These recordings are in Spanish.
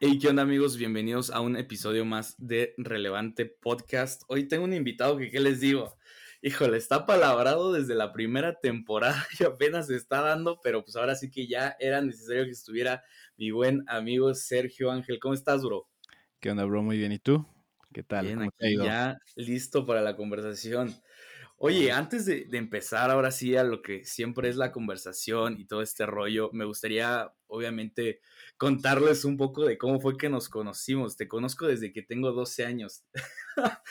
Hey, ¿qué onda amigos? Bienvenidos a un episodio más de Relevante Podcast. Hoy tengo un invitado que, ¿qué les digo? Híjole, está palabrado desde la primera temporada y apenas se está dando, pero pues ahora sí que ya era necesario que estuviera mi buen amigo Sergio Ángel. ¿Cómo estás, bro? ¿Qué onda, bro? Muy bien. ¿Y tú? ¿Qué tal? Bien, aquí ya listo para la conversación. Oye, antes de, empezar ahora sí a lo que siempre es la conversación y todo este rollo, me gustaría obviamente contarles un poco de cómo fue que nos conocimos. Te conozco desde que tengo 12 años.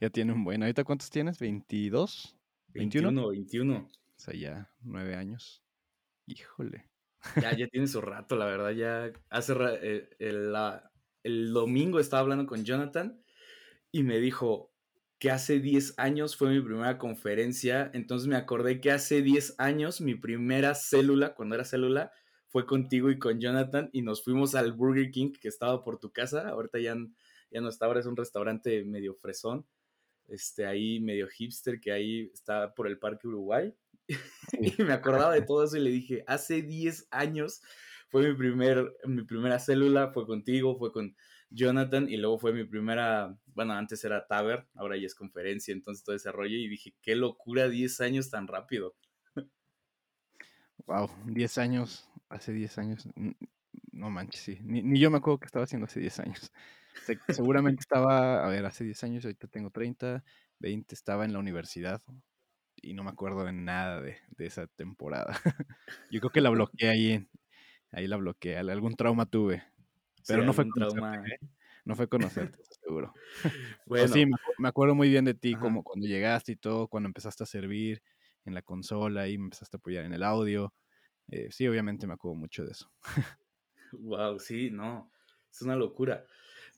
ya tiene un buen. ¿Ahorita cuántos tienes? ¿22? ¿21? 21, 21. O sea, ya nueve años. Híjole. Ya, ya tiene su rato, la verdad. Ya hace eh, el, el domingo estaba hablando con Jonathan y me dijo, que hace 10 años fue mi primera conferencia, entonces me acordé que hace 10 años mi primera célula, cuando era célula, fue contigo y con Jonathan y nos fuimos al Burger King que estaba por tu casa, ahorita ya, ya no está, ahora es un restaurante medio fresón, este, ahí medio hipster que ahí está por el Parque Uruguay. y me acordaba de todo eso y le dije, hace 10 años fue mi, primer, mi primera célula, fue contigo, fue con Jonathan y luego fue mi primera, bueno, antes era Taber, ahora ya es conferencia, entonces todo ese rollo y dije, qué locura, 10 años tan rápido. Wow, 10 años, hace 10 años, no manches, sí, ni, yo me acuerdo que estaba haciendo hace 10 años. seguramente estaba, a ver, hace 10 años, ahorita tengo 30, 20, estaba en la universidad y no me acuerdo de nada de, esa temporada. yo creo que la bloqueé ahí, ahí la bloqueé, algún trauma tuve. Pero no fue trauma. ¿eh? No fue conocerte, seguro. bueno. sí, me, acuerdo muy bien de ti, como cuando llegaste y todo, cuando empezaste a servir en la consola y me empezaste a apoyar en el audio. Eh, sí, obviamente me acuerdo mucho de eso. wow, sí, no, es una locura.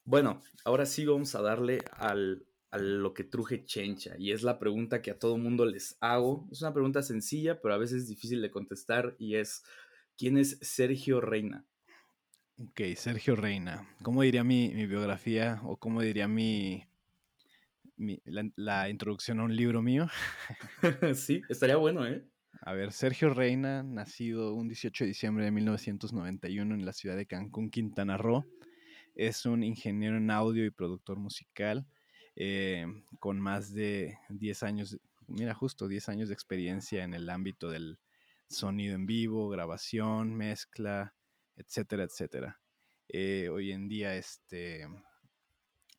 Bueno, ahora sí vamos a darle al, a lo que truje chencha y es la pregunta que a todo mundo les hago. Es una pregunta sencilla, pero a veces difícil de contestar y es, ¿quién es Sergio Reina? Ok, Sergio Reina. ¿Cómo diría mi, biografía o cómo diría mi, la, introducción a un libro mío? sí, estaría bueno, ¿eh? A ver, Sergio Reina, nacido un 18 de diciembre de 1991 en la ciudad de Cancún, Quintana Roo, es un ingeniero en audio y productor musical eh, con más de 10 años, mira, justo 10 años de experiencia en el ámbito del sonido en vivo, grabación, mezcla, etcétera, etcétera. Eh, hoy en día, este,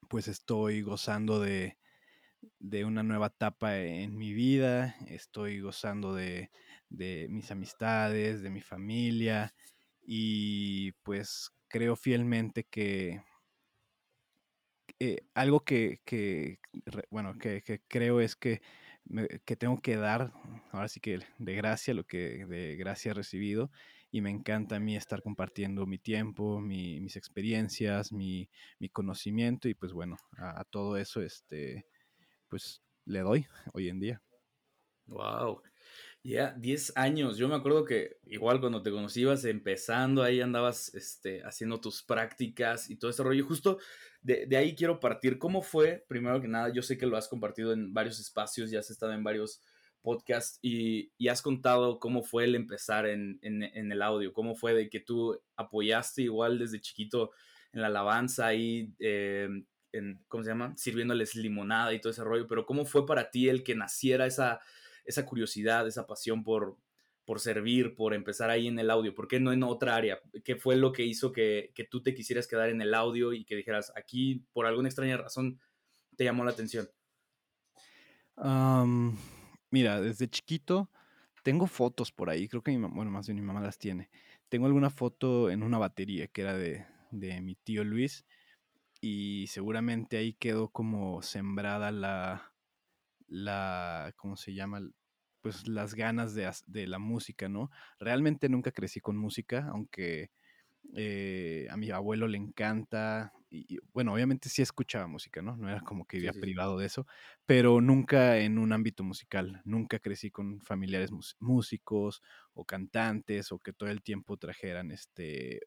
pues estoy gozando de, una nueva etapa en mi vida, estoy gozando de, mis amistades, de mi familia y pues creo fielmente que eh, algo que, bueno, que, creo es que, que tengo que dar, ahora sí que de gracia, lo que de gracia he recibido, y me encanta a mí estar compartiendo mi tiempo, mis experiencias, mi, conocimiento y pues bueno, a, todo eso este, pues le doy hoy en día. Wow. Ya, 10 años. Yo me acuerdo que igual cuando te conocías empezando, ahí andabas este, haciendo tus prácticas y todo ese rollo. Justo de, de, ahí quiero partir. ¿Cómo fue? Primero que nada, yo sé que lo has compartido en varios espacios, ya has estado en varios podcast y, has contado cómo fue el empezar en, el audio, cómo fue de que tú apoyaste igual desde chiquito en la alabanza y, eh, en, ¿cómo se llama? Sirviéndoles limonada y todo ese rollo, pero cómo fue para ti el que naciera esa, curiosidad, esa pasión por, servir, por empezar ahí en el audio? ¿Por qué no en otra área? ¿Qué fue lo que hizo que, tú te quisieras quedar en el audio y que dijeras, aquí por alguna extraña razón te llamó la atención? Mira, desde chiquito tengo fotos por ahí, creo que mi mamá, bueno, más bien mi mamá las tiene. Tengo alguna foto en una batería que era de, de mi tío Luis y seguramente ahí quedó como sembrada la, la, ¿cómo se llama? Pues las ganas de, de la música, ¿no? Realmente nunca crecí con música, aunque eh, a mi abuelo le encanta, y, bueno, obviamente sí escuchaba música, ¿no? No era como que vivía privado de eso, pero nunca en un ámbito musical, nunca crecí con familiares músicos o cantantes o que todo el tiempo trajeran este,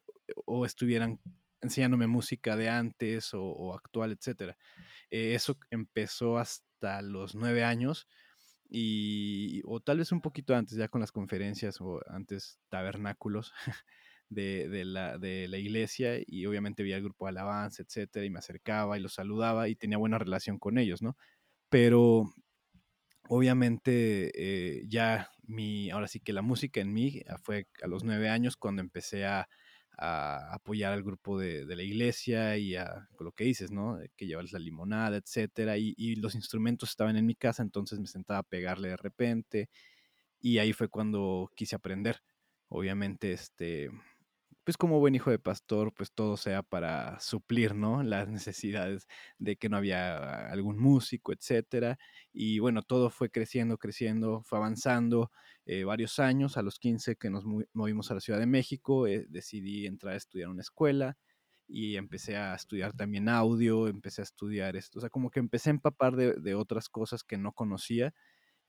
o estuvieran enseñándome música de antes o, actual, etcétera. Eh, eso empezó hasta los nueve años y o tal vez un poquito antes ya con las conferencias o antes tabernáculos de, la, de la iglesia y obviamente veía el grupo de alabanza, etcétera, y me acercaba y los saludaba y tenía buena relación con ellos, ¿no? Pero obviamente eh, ya mi, ahora sí que la música en mí ah, fue a los nueve años cuando empecé a, apoyar al grupo de, la iglesia y a lo que dices, ¿no? Que llevarles la limonada, etcétera, y, y, los instrumentos estaban en mi casa, entonces me sentaba a pegarle de repente y ahí fue cuando quise aprender. Obviamente, este, pues como buen hijo de pastor, pues todo sea para suplir, ¿no? Las necesidades de que no había algún músico, etcétera. Y bueno, todo fue creciendo, creciendo, fue avanzando eh, varios años. A los 15 que nos movimos a la Ciudad de México, eh, decidí entrar a estudiar una escuela y empecé a estudiar también audio, empecé a estudiar esto, o sea, como que empecé a empapar de, de otras cosas que no conocía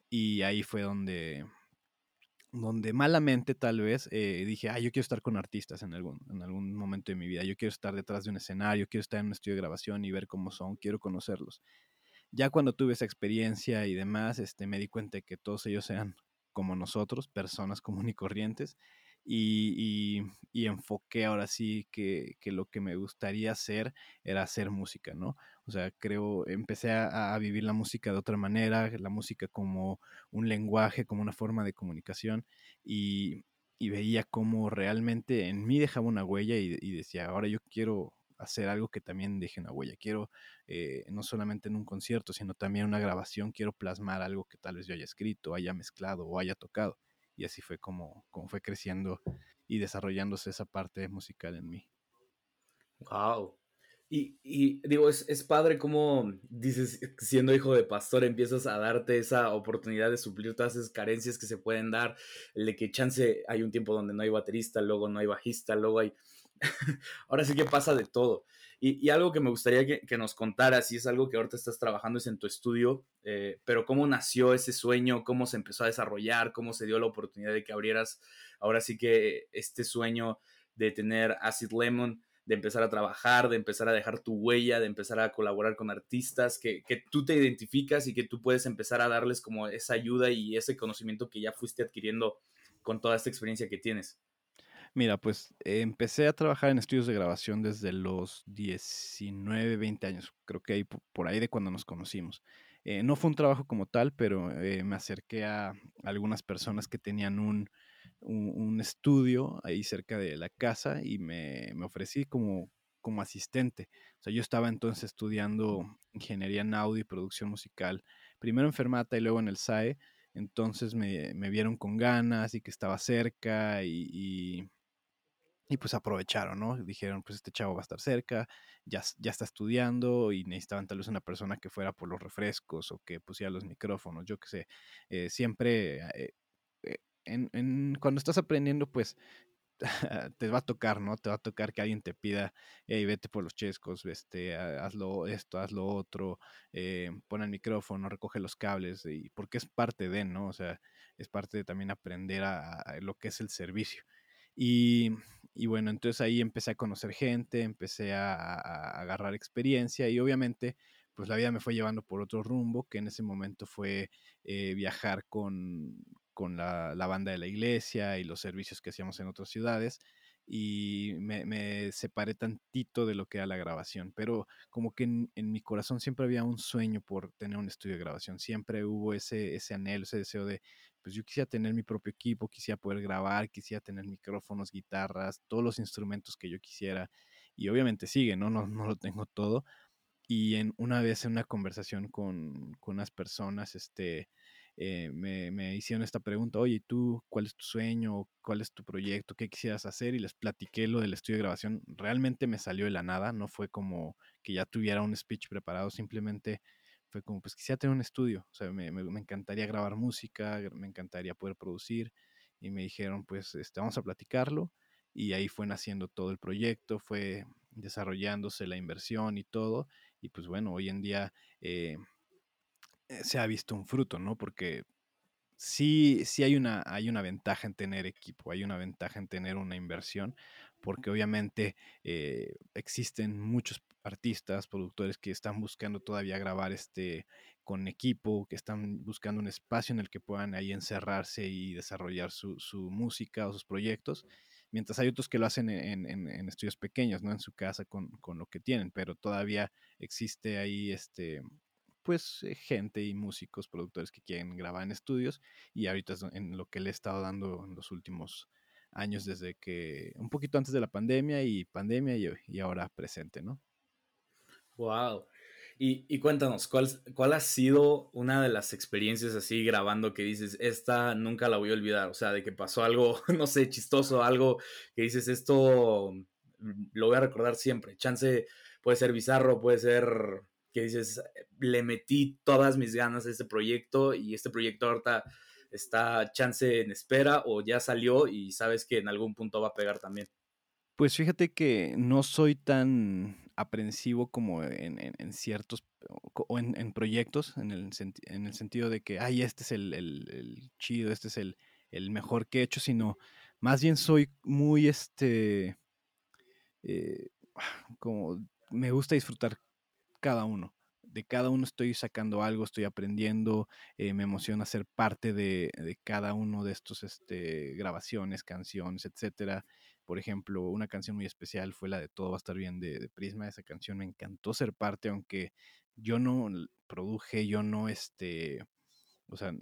y ahí fue donde donde malamente tal vez eh, dije, ah, yo quiero estar con artistas en algún, en algún momento de mi vida, yo quiero estar detrás de un escenario, quiero estar en un estudio de grabación y ver cómo son, quiero conocerlos. Ya cuando tuve esa experiencia y demás, este, me di cuenta de que todos ellos sean como nosotros, personas comunes y corrientes, y, y, enfoqué ahora sí que, que, lo que me gustaría hacer era hacer música, ¿no? O sea, creo, empecé a, vivir la música de otra manera, la música como un lenguaje, como una forma de comunicación, y, y veía cómo realmente en mí dejaba una huella y, decía, ahora yo quiero hacer algo que también deje una huella, quiero eh, no solamente en un concierto, sino también una grabación, quiero plasmar algo que tal vez yo haya escrito, haya mezclado o haya tocado y así fue como, como fue creciendo y desarrollándose esa parte musical en mí. Wow. Y, y digo, es, es, padre como dices, siendo hijo de pastor, empiezas a darte esa oportunidad de suplir todas esas carencias que se pueden dar, de que chance hay un tiempo donde no hay baterista, luego no hay bajista, luego hay... Ahora sí que pasa de todo. Y, algo que me gustaría que, nos contaras, y es algo que ahorita estás trabajando, es en tu estudio, eh, pero cómo nació ese sueño, cómo se empezó a desarrollar, cómo se dio la oportunidad de que abrieras ahora sí que este sueño de tener Acid Lemon, de empezar a trabajar, de empezar a dejar tu huella, de empezar a colaborar con artistas, que, que tú te identificas y que tú puedes empezar a darles como esa ayuda y ese conocimiento que ya fuiste adquiriendo con toda esta experiencia que tienes. Mira, pues empecé a trabajar en estudios de grabación desde los 19, 20 años, creo que ahí por ahí de cuando nos conocimos. Eh, no fue un trabajo como tal, pero eh, me acerqué a algunas personas que tenían un, un, estudio ahí cerca de la casa y me, me, ofrecí como, como asistente. O sea, yo estaba entonces estudiando ingeniería en audio y producción musical, primero en Fermata y luego en el SAE. Entonces me, me vieron con ganas y que estaba cerca y y pues aprovecharon, ¿no? Dijeron, pues este chavo va a estar cerca, ya, ya está estudiando y necesitaban tal vez una persona que fuera por los refrescos o que pusiera los micrófonos, yo qué sé. Eh, siempre, eh, eh, cuando estás aprendiendo, pues te va a tocar, ¿no? Te va a tocar que alguien te pida, hey, vete por los chescos, este, hazlo esto, hazlo otro, pon el micrófono, recoge los cables, y porque es parte de, ¿no? O sea, es parte de también aprender a lo que es el servicio. Y, y bueno, entonces ahí empecé a conocer gente, empecé a, agarrar experiencia y obviamente pues la vida me fue llevando por otro rumbo, que en ese momento fue eh, viajar con, con la, la, banda de la iglesia y los servicios que hacíamos en otras ciudades y me, separé tantito de lo que era la grabación, pero como que en, mi corazón siempre había un sueño por tener un estudio de grabación, siempre hubo ese, ese anhelo, ese deseo de, pues yo quisiera tener mi propio equipo, quisiera poder grabar, quisiera tener micrófonos, guitarras, todos los instrumentos que yo quisiera, y obviamente sigue, ¿no? No, no lo tengo todo. Y en una vez en una conversación con, con unas personas, este, eh, me, hicieron esta pregunta, oye, ¿tú cuál es tu sueño? ¿Cuál es tu proyecto? ¿Qué quisieras hacer? Y les platiqué lo del estudio de grabación. Realmente me salió de la nada, no fue como que ya tuviera un speech preparado, simplemente fue como, pues quisiera tener un estudio, o sea, me, encantaría grabar música, me encantaría poder producir. Y me dijeron, pues este, vamos a platicarlo. Y ahí fue naciendo todo el proyecto, fue desarrollándose la inversión y todo. Y pues bueno, hoy en día... Eh, eh, se ha visto un fruto, ¿no? Porque sí, sí hay una, hay una ventaja en tener equipo, hay una ventaja en tener una inversión, porque obviamente eh, existen muchos artistas, productores que están buscando todavía grabar este con equipo, que están buscando un espacio en el que puedan ahí encerrarse y desarrollar su, su música o sus proyectos. mientras hay otros que lo hacen en, estudios pequeños, ¿no? En su casa con, con, lo que tienen, pero todavía existe ahí este pues eh, gente y músicos, productores que quieren grabar en estudios y ahorita es en lo que le he estado dando en los últimos años desde que, un poquito antes de la pandemia y pandemia y, ahora presente, ¿no? Wow. Y, cuéntanos, ¿cuál, ¿cuál ha sido una de las experiencias así grabando que dices, esta nunca la voy a olvidar? O sea, de que pasó algo, no sé, chistoso, algo que dices, esto lo voy a recordar siempre. Chance puede ser bizarro, puede ser que dices, le metí todas mis ganas a este proyecto y este proyecto ahorita está chance en espera o ya salió y sabes que en algún punto va a pegar también. Pues fíjate que no soy tan aprensivo como en, ciertos o en, proyectos, en el, en el, sentido de que, ay, este es el, chido, este es el, mejor que he hecho, sino más bien soy muy, este, eh, como me gusta disfrutar cada uno. De cada uno estoy sacando algo, estoy aprendiendo, eh, me emociona ser parte de, cada uno de estos este, grabaciones, canciones, etcétera. Por ejemplo, una canción muy especial fue la de Todo va a estar bien de, Prisma. Esa canción me encantó ser parte, aunque yo no produje, yo no este, o sea,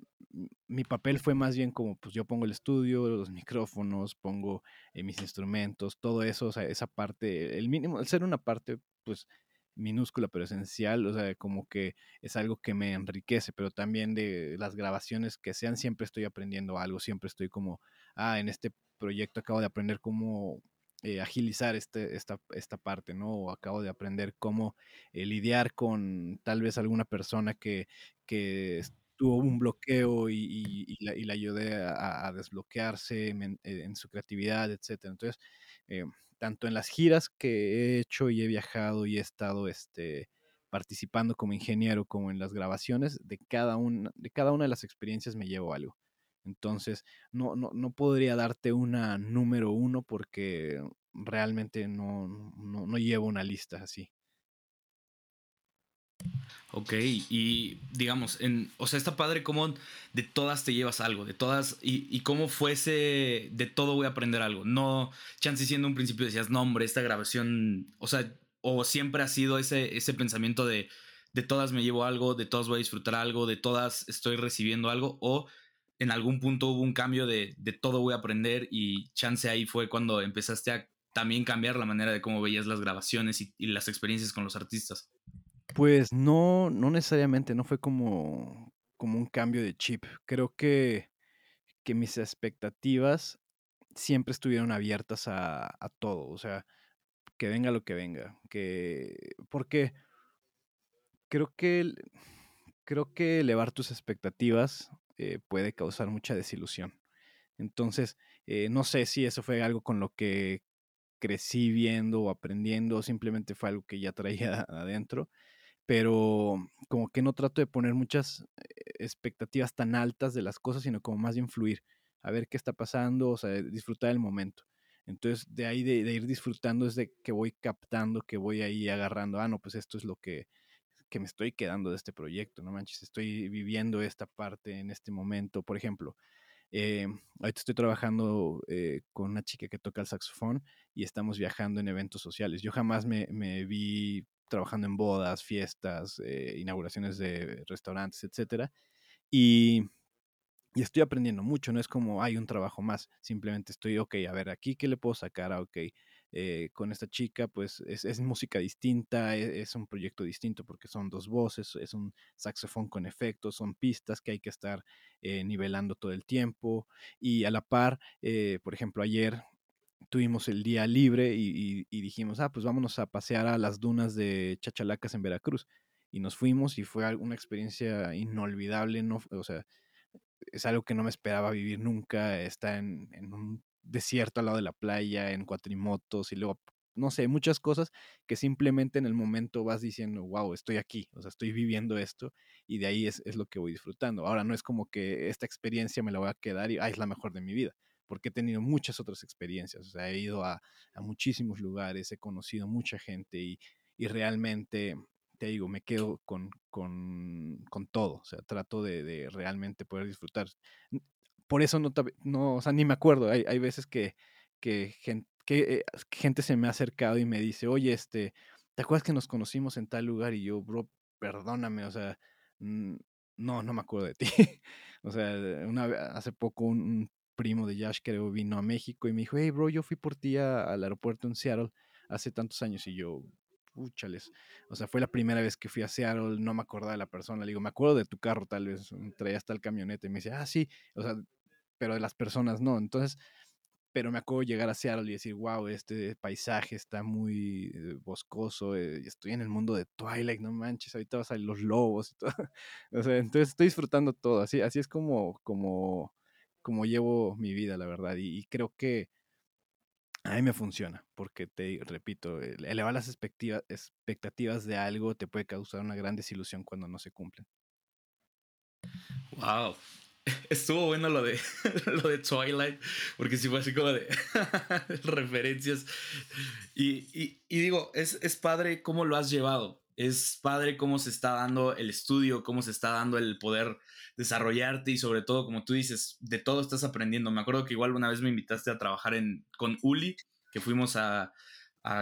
mi papel fue más bien como, pues yo pongo el estudio, los micrófonos, pongo eh, mis instrumentos, todo eso, o sea, esa parte, el mínimo, el ser una parte, pues minúscula pero esencial, o sea, como que es algo que me enriquece, pero también de las grabaciones que sean, siempre estoy aprendiendo algo, siempre estoy como, ah, en este proyecto acabo de aprender cómo eh, agilizar este, esta, esta parte, ¿no? O acabo de aprender cómo eh, lidiar con tal vez alguna persona que, que tuvo un bloqueo y, y, la, ayudé a, desbloquearse en, en, su creatividad, etcétera. Entonces, eh, tanto en las giras que he hecho y he viajado y he estado este, participando como ingeniero, como en las grabaciones, de cada, una, de cada una de las experiencias me llevo algo. Entonces, no, no, no podría darte una número uno porque realmente no, no, no llevo una lista así. Ok, y digamos, en, o sea, está padre cómo de todas te llevas algo, de todas, y, y cómo fuese, de todo voy a aprender algo. No, chance siendo un principio decías, no, hombre, esta grabación, o sea, o siempre ha sido ese, ese pensamiento de, de todas me llevo algo, de todas voy a disfrutar algo, de todas estoy recibiendo algo, o en algún punto hubo un cambio de, de todo voy a aprender y chance ahí fue cuando empezaste a también cambiar la manera de cómo veías las grabaciones y las experiencias con los artistas. Pues no, no necesariamente, no fue como, como un cambio de chip. Creo que, que mis expectativas siempre estuvieron abiertas a, a todo, o sea, que venga lo que venga, que porque creo que creo que elevar tus expectativas eh, puede causar mucha desilusión. Entonces, eh, no sé si eso fue algo con lo que crecí viendo o aprendiendo, o simplemente fue algo que ya traía adentro pero como que no trato de poner muchas eh, expectativas tan altas de las cosas, sino como más de influir, a ver qué está pasando, o sea, disfrutar el momento. Entonces, de ahí de, ir disfrutando es de que voy captando, que voy ahí agarrando, ah, no, pues esto es lo que, que me estoy quedando de este proyecto, no manches, estoy viviendo esta parte en este momento. Por ejemplo, eh, ahorita estoy trabajando eh, con una chica que toca el saxofón y estamos viajando en eventos sociales. Yo jamás me, me vi trabajando en bodas, fiestas, eh, inauguraciones de restaurantes, etcétera. Y, estoy aprendiendo mucho, no es como hay un trabajo más, simplemente estoy, ok, a ver, aquí qué le puedo sacar, ah, ok, eh, con esta chica, pues es, música distinta, e, es, un proyecto distinto porque son dos voces, es un saxofón con efectos, son pistas que hay que estar eh, nivelando todo el tiempo y a la par, por ejemplo, ayer tuvimos el día libre y, dijimos, ah, pues vámonos a pasear a las dunas de Chachalacas en Veracruz. Y nos fuimos y fue una experiencia inolvidable, no, o sea, es algo que no me esperaba vivir nunca, está en, un desierto al lado de la playa, en cuatrimotos y luego, no sé, muchas cosas que simplemente en el momento vas diciendo, wow, estoy aquí, o sea, estoy viviendo esto y de ahí es, lo que voy disfrutando. Ahora no es como que esta experiencia me la voy a quedar y, ah, es la mejor de mi vida porque he tenido muchas otras experiencias, o sea, he ido a, muchísimos lugares, he conocido mucha gente y, realmente, te digo, me quedo con, con, todo, o sea, trato de, realmente poder disfrutar. Por eso no, no, o sea, ni me acuerdo, hay, hay veces que, que gente, que, gente se me ha acercado y me dice, oye, este, ¿te acuerdas que nos conocimos en tal lugar? Y yo, bro, perdóname, o sea, no, no me acuerdo de ti. o sea, una, hace poco un, primo de Yash, creo, vino a México y me dijo, hey, bro, yo fui por ti al aeropuerto en Seattle hace tantos años y yo, púchales. O sea, fue la primera vez que fui a Seattle, no me acordaba de la persona. Le digo, me acuerdo de tu carro, tal vez, traía hasta el camioneta. Y me dice, ah, sí, o sea, pero de las personas no. Entonces, pero me acuerdo llegar a Seattle y decir, wow, este paisaje está muy eh, boscoso, eh, estoy en el mundo de Twilight, no manches, ahorita van a los lobos entonces estoy disfrutando todo, así, así es como, como, como llevo mi vida, la verdad, y creo que a mí me funciona, porque te repito, elevar las expectativas de algo te puede causar una gran desilusión cuando no se cumplen. Wow. Estuvo bueno lo de, lo de Twilight, porque sí fue así como de referencias. Y, digo, es, es padre cómo lo has llevado. Es padre cómo se está dando el estudio, cómo se está dando el poder desarrollarte y sobre todo, como tú dices, de todo estás aprendiendo. Me acuerdo que igual una vez me invitaste a trabajar en, con Uli, que fuimos a,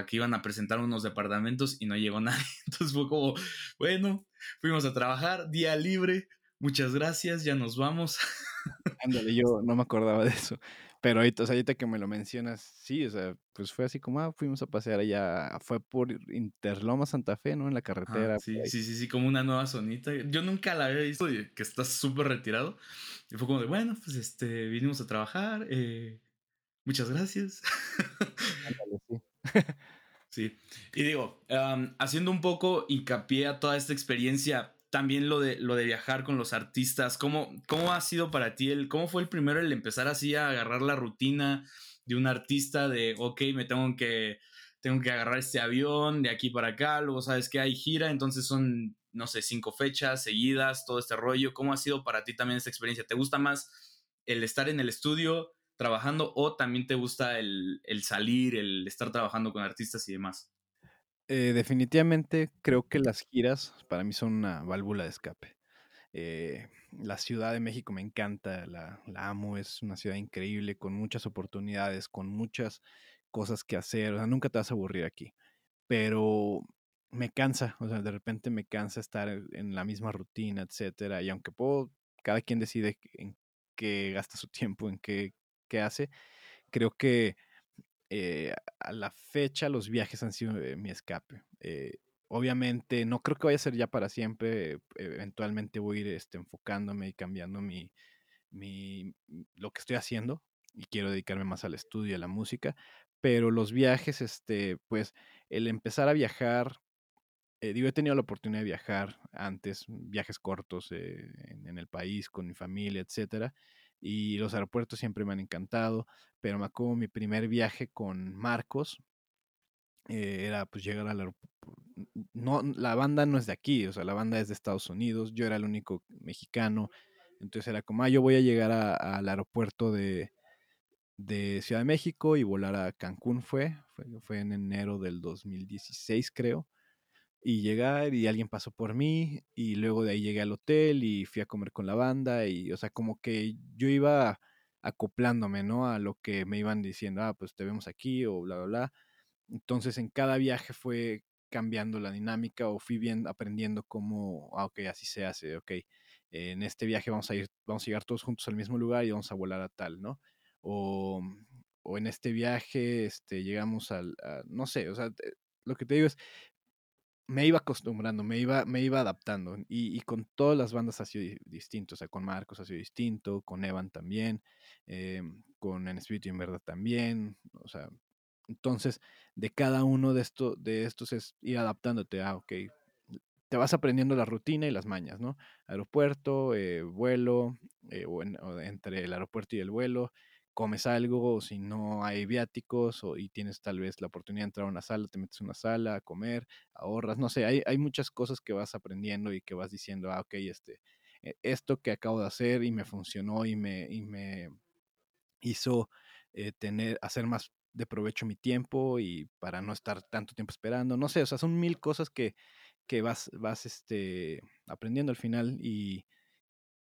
que iban a presentar unos departamentos y no llegó nadie. Entonces fue como, bueno, fuimos a trabajar, día libre, muchas gracias, ya nos vamos. Ándale, yo no me acordaba de eso. Pero ahorita, o sea, ahorita que me lo mencionas, sí, o sea, pues fue así como, ah, fuimos a pasear allá, fue por Interloma Santa Fe, ¿no? En la carretera. sí, sí, sí, sí, como una nueva zonita. Yo nunca la había visto, que está súper retirado. Y fue como de, bueno, pues este, vinimos a trabajar, eh, muchas gracias. sí. sí. Y digo, haciendo un poco hincapié a toda esta experiencia, también lo de, lo de viajar con los artistas, ¿cómo, ¿cómo ha sido para ti? El, ¿Cómo fue el primero el empezar así a agarrar la rutina de un artista de, ok, me tengo que, tengo que agarrar este avión de aquí para acá, luego sabes que hay gira, entonces son, no sé, cinco fechas seguidas, todo este rollo. ¿Cómo ha sido para ti también esta experiencia? ¿Te gusta más el estar en el estudio trabajando o también te gusta el, el salir, el estar trabajando con artistas y demás? Eh, definitivamente creo que las giras para mí son una válvula de escape. Eh, la Ciudad de México me encanta, la, amo, es una ciudad increíble, con muchas oportunidades, con muchas cosas que hacer, o sea, nunca te vas a aburrir aquí, pero me cansa, o sea, de repente me cansa estar en la misma rutina, etcétera, y aunque puedo, cada quien decide en qué gasta su tiempo, en qué, qué hace, creo que eh, a la fecha los viajes han sido eh, mi escape. Eh, obviamente no creo que vaya a ser ya para siempre. Eventualmente voy a ir este, enfocándome y cambiando mi, mi, lo que estoy haciendo y quiero dedicarme más al estudio a la música. Pero los viajes, este, pues el empezar a viajar, digo, he tenido la oportunidad de viajar antes, viajes cortos en, en, el país con mi familia, etcétera y los aeropuertos siempre me han encantado, pero me acuerdo mi primer viaje con Marcos, eh, era pues llegar al aeropuerto. No, la banda no es de aquí, o sea, la banda es de Estados Unidos, yo era el único mexicano, entonces era como, ah, yo voy a llegar al aeropuerto de, de, Ciudad de México y volar a Cancún fue, fue, fue en enero del 2016 creo, y llegar y alguien pasó por mí y luego de ahí llegué al hotel y fui a comer con la banda y, o sea, como que yo iba acoplándome, ¿no? A lo que me iban diciendo, ah, pues te vemos aquí o bla, bla, bla. Entonces en cada viaje fue cambiando la dinámica o fui bien aprendiendo cómo, ah, ok, así se hace, ok, en este viaje vamos a ir, vamos a llegar todos juntos al mismo lugar y vamos a volar a tal, ¿no? O, o en este viaje, este, llegamos al, no sé, o sea, lo que te digo es, me iba acostumbrando, me iba, me iba adaptando. Y, con todas las bandas ha sido distinto. O sea, con Marcos ha sido distinto, con Evan también, eh, con En Espíritu y en Verdad también. O sea, entonces, de cada uno de, esto, de estos es ir adaptándote a, ok, te vas aprendiendo la rutina y las mañas, ¿no? Aeropuerto, eh, vuelo, eh, o, entre el aeropuerto y el vuelo, comes algo, o si no hay viáticos, o, y tienes tal vez la oportunidad de entrar a una sala, te metes a una sala a comer, ahorras, no sé, hay, hay muchas cosas que vas aprendiendo y que vas diciendo, ah, ok, este, e, esto que acabo de hacer y me funcionó y me, y me hizo eh, tener, hacer más de provecho mi tiempo y para no estar tanto tiempo esperando, no sé, o sea, son mil cosas que, que vas, vas este, aprendiendo al final y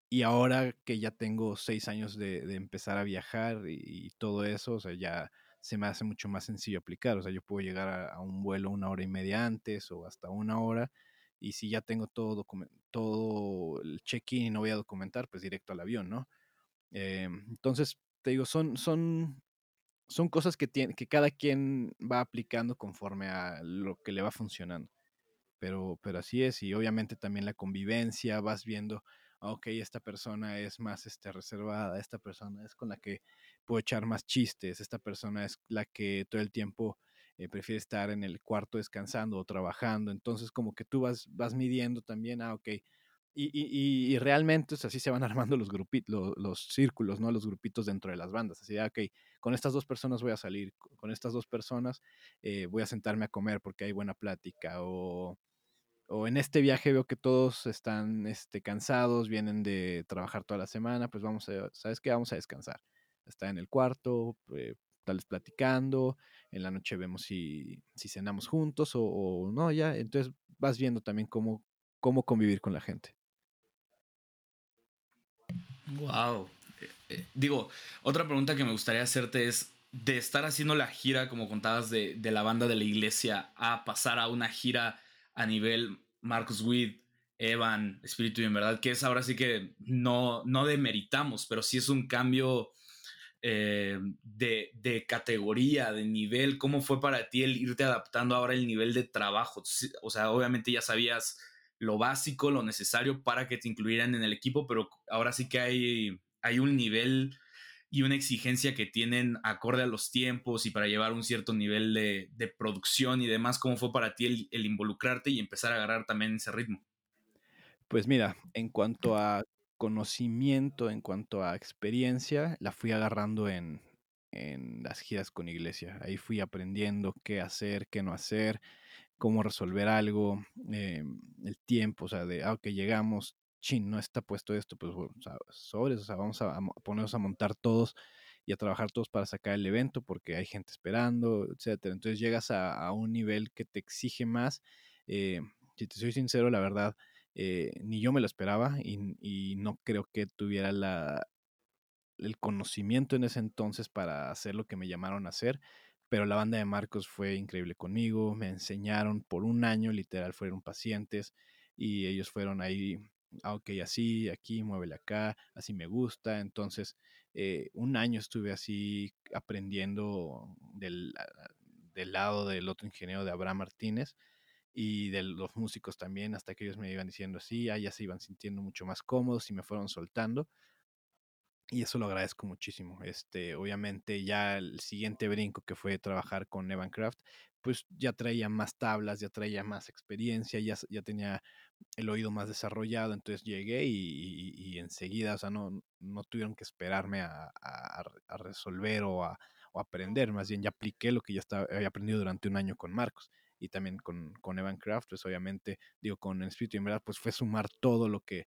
y ahora que ya tengo seis años de, empezar a viajar y, todo eso, o sea, ya se me hace mucho más sencillo aplicar. O sea, yo puedo llegar a, un vuelo una hora y media antes o hasta una hora y si ya tengo todo, todo el check-in y no voy a documentar, pues directo al avión, ¿no? Em, entonces, te digo, son, son, son cosas que, tiene, que cada quien va aplicando conforme a lo que le va funcionando. Pero, pero así es, y obviamente también la convivencia, vas viendo, ok, esta persona es más este, reservada, esta persona es con la que puedo echar más chistes, esta persona es la que todo el tiempo eh, prefiere estar en el cuarto descansando o trabajando, entonces como que tú vas, vas midiendo también, ah, ok, y, y, y, realmente así se van armando los grupitos, los, círculos, ¿no? Los grupitos dentro de las bandas. Así ah, ok, con estas dos personas voy a salir, con estas dos personas eh, voy a sentarme a comer porque hay buena plática. O, o, en este viaje veo que todos están este, cansados, vienen de trabajar toda la semana, pues vamos a, ¿sabes qué? Vamos a descansar. Está en el cuarto, eh, tal vez platicando, en la noche vemos si, si cenamos juntos o, no, ya. Entonces vas viendo también cómo, cómo convivir con la gente. Wow. Eh, eh, digo, otra pregunta que me gustaría hacerte es, de estar haciendo la gira, como contabas, de, la banda de la iglesia, a pasar a una gira a nivel Marcus Witt, Evan, Espíritu y en verdad, que es ahora sí que no, no demeritamos, pero sí es un cambio eh, de, de, categoría, de nivel. ¿Cómo fue para ti el irte adaptando ahora el nivel de trabajo? O sea, obviamente ya sabías lo básico, lo necesario para que te incluyeran en el equipo, pero ahora sí que hay, hay un nivel y una exigencia que tienen acorde a los tiempos y para llevar un cierto nivel de, producción y demás. ¿Cómo fue para ti el, involucrarte y empezar a agarrar también ese ritmo? Pues mira, en cuanto a conocimiento, en cuanto a experiencia, la fui agarrando en, en las giras con iglesia. Ahí fui aprendiendo qué hacer, qué no hacer, cómo resolver algo, eh, el tiempo, o sea, de, ah, llegamos, chin, no está puesto esto, pues o sea, sobres, o sea, vamos a, ponernos a montar todos y a trabajar todos para sacar el evento porque hay gente esperando, etcétera. Entonces llegas a, un nivel que te exige más. Eh, si te soy sincero, la verdad, eh, ni yo me lo esperaba y, y no creo que tuviera la, el conocimiento en ese entonces para hacer lo que me llamaron a hacer pero la banda de Marcos fue increíble conmigo, me enseñaron por un año, literal, fueron pacientes y ellos fueron ahí, ah, ok, así, aquí, muévele acá, así me gusta. Entonces, eh, un año estuve así aprendiendo del, del lado del otro ingeniero de Abraham Martínez y de los músicos también, hasta que ellos me iban diciendo así, ah, ya se iban sintiendo mucho más cómodos y me fueron soltando. Y eso lo agradezco muchísimo. Este, obviamente ya el siguiente brinco que fue trabajar con Evan Craft, pues ya traía más tablas, ya traía más experiencia, ya, ya tenía el oído más desarrollado, entonces llegué y, enseguida, o sea, no, no tuvieron que esperarme a, resolver o a, aprender, más bien ya apliqué lo que ya estaba, había aprendido durante un año con Marcos y también con, con Evan Craft, pues obviamente, digo, con el espíritu y en verdad, pues fue sumar todo lo que,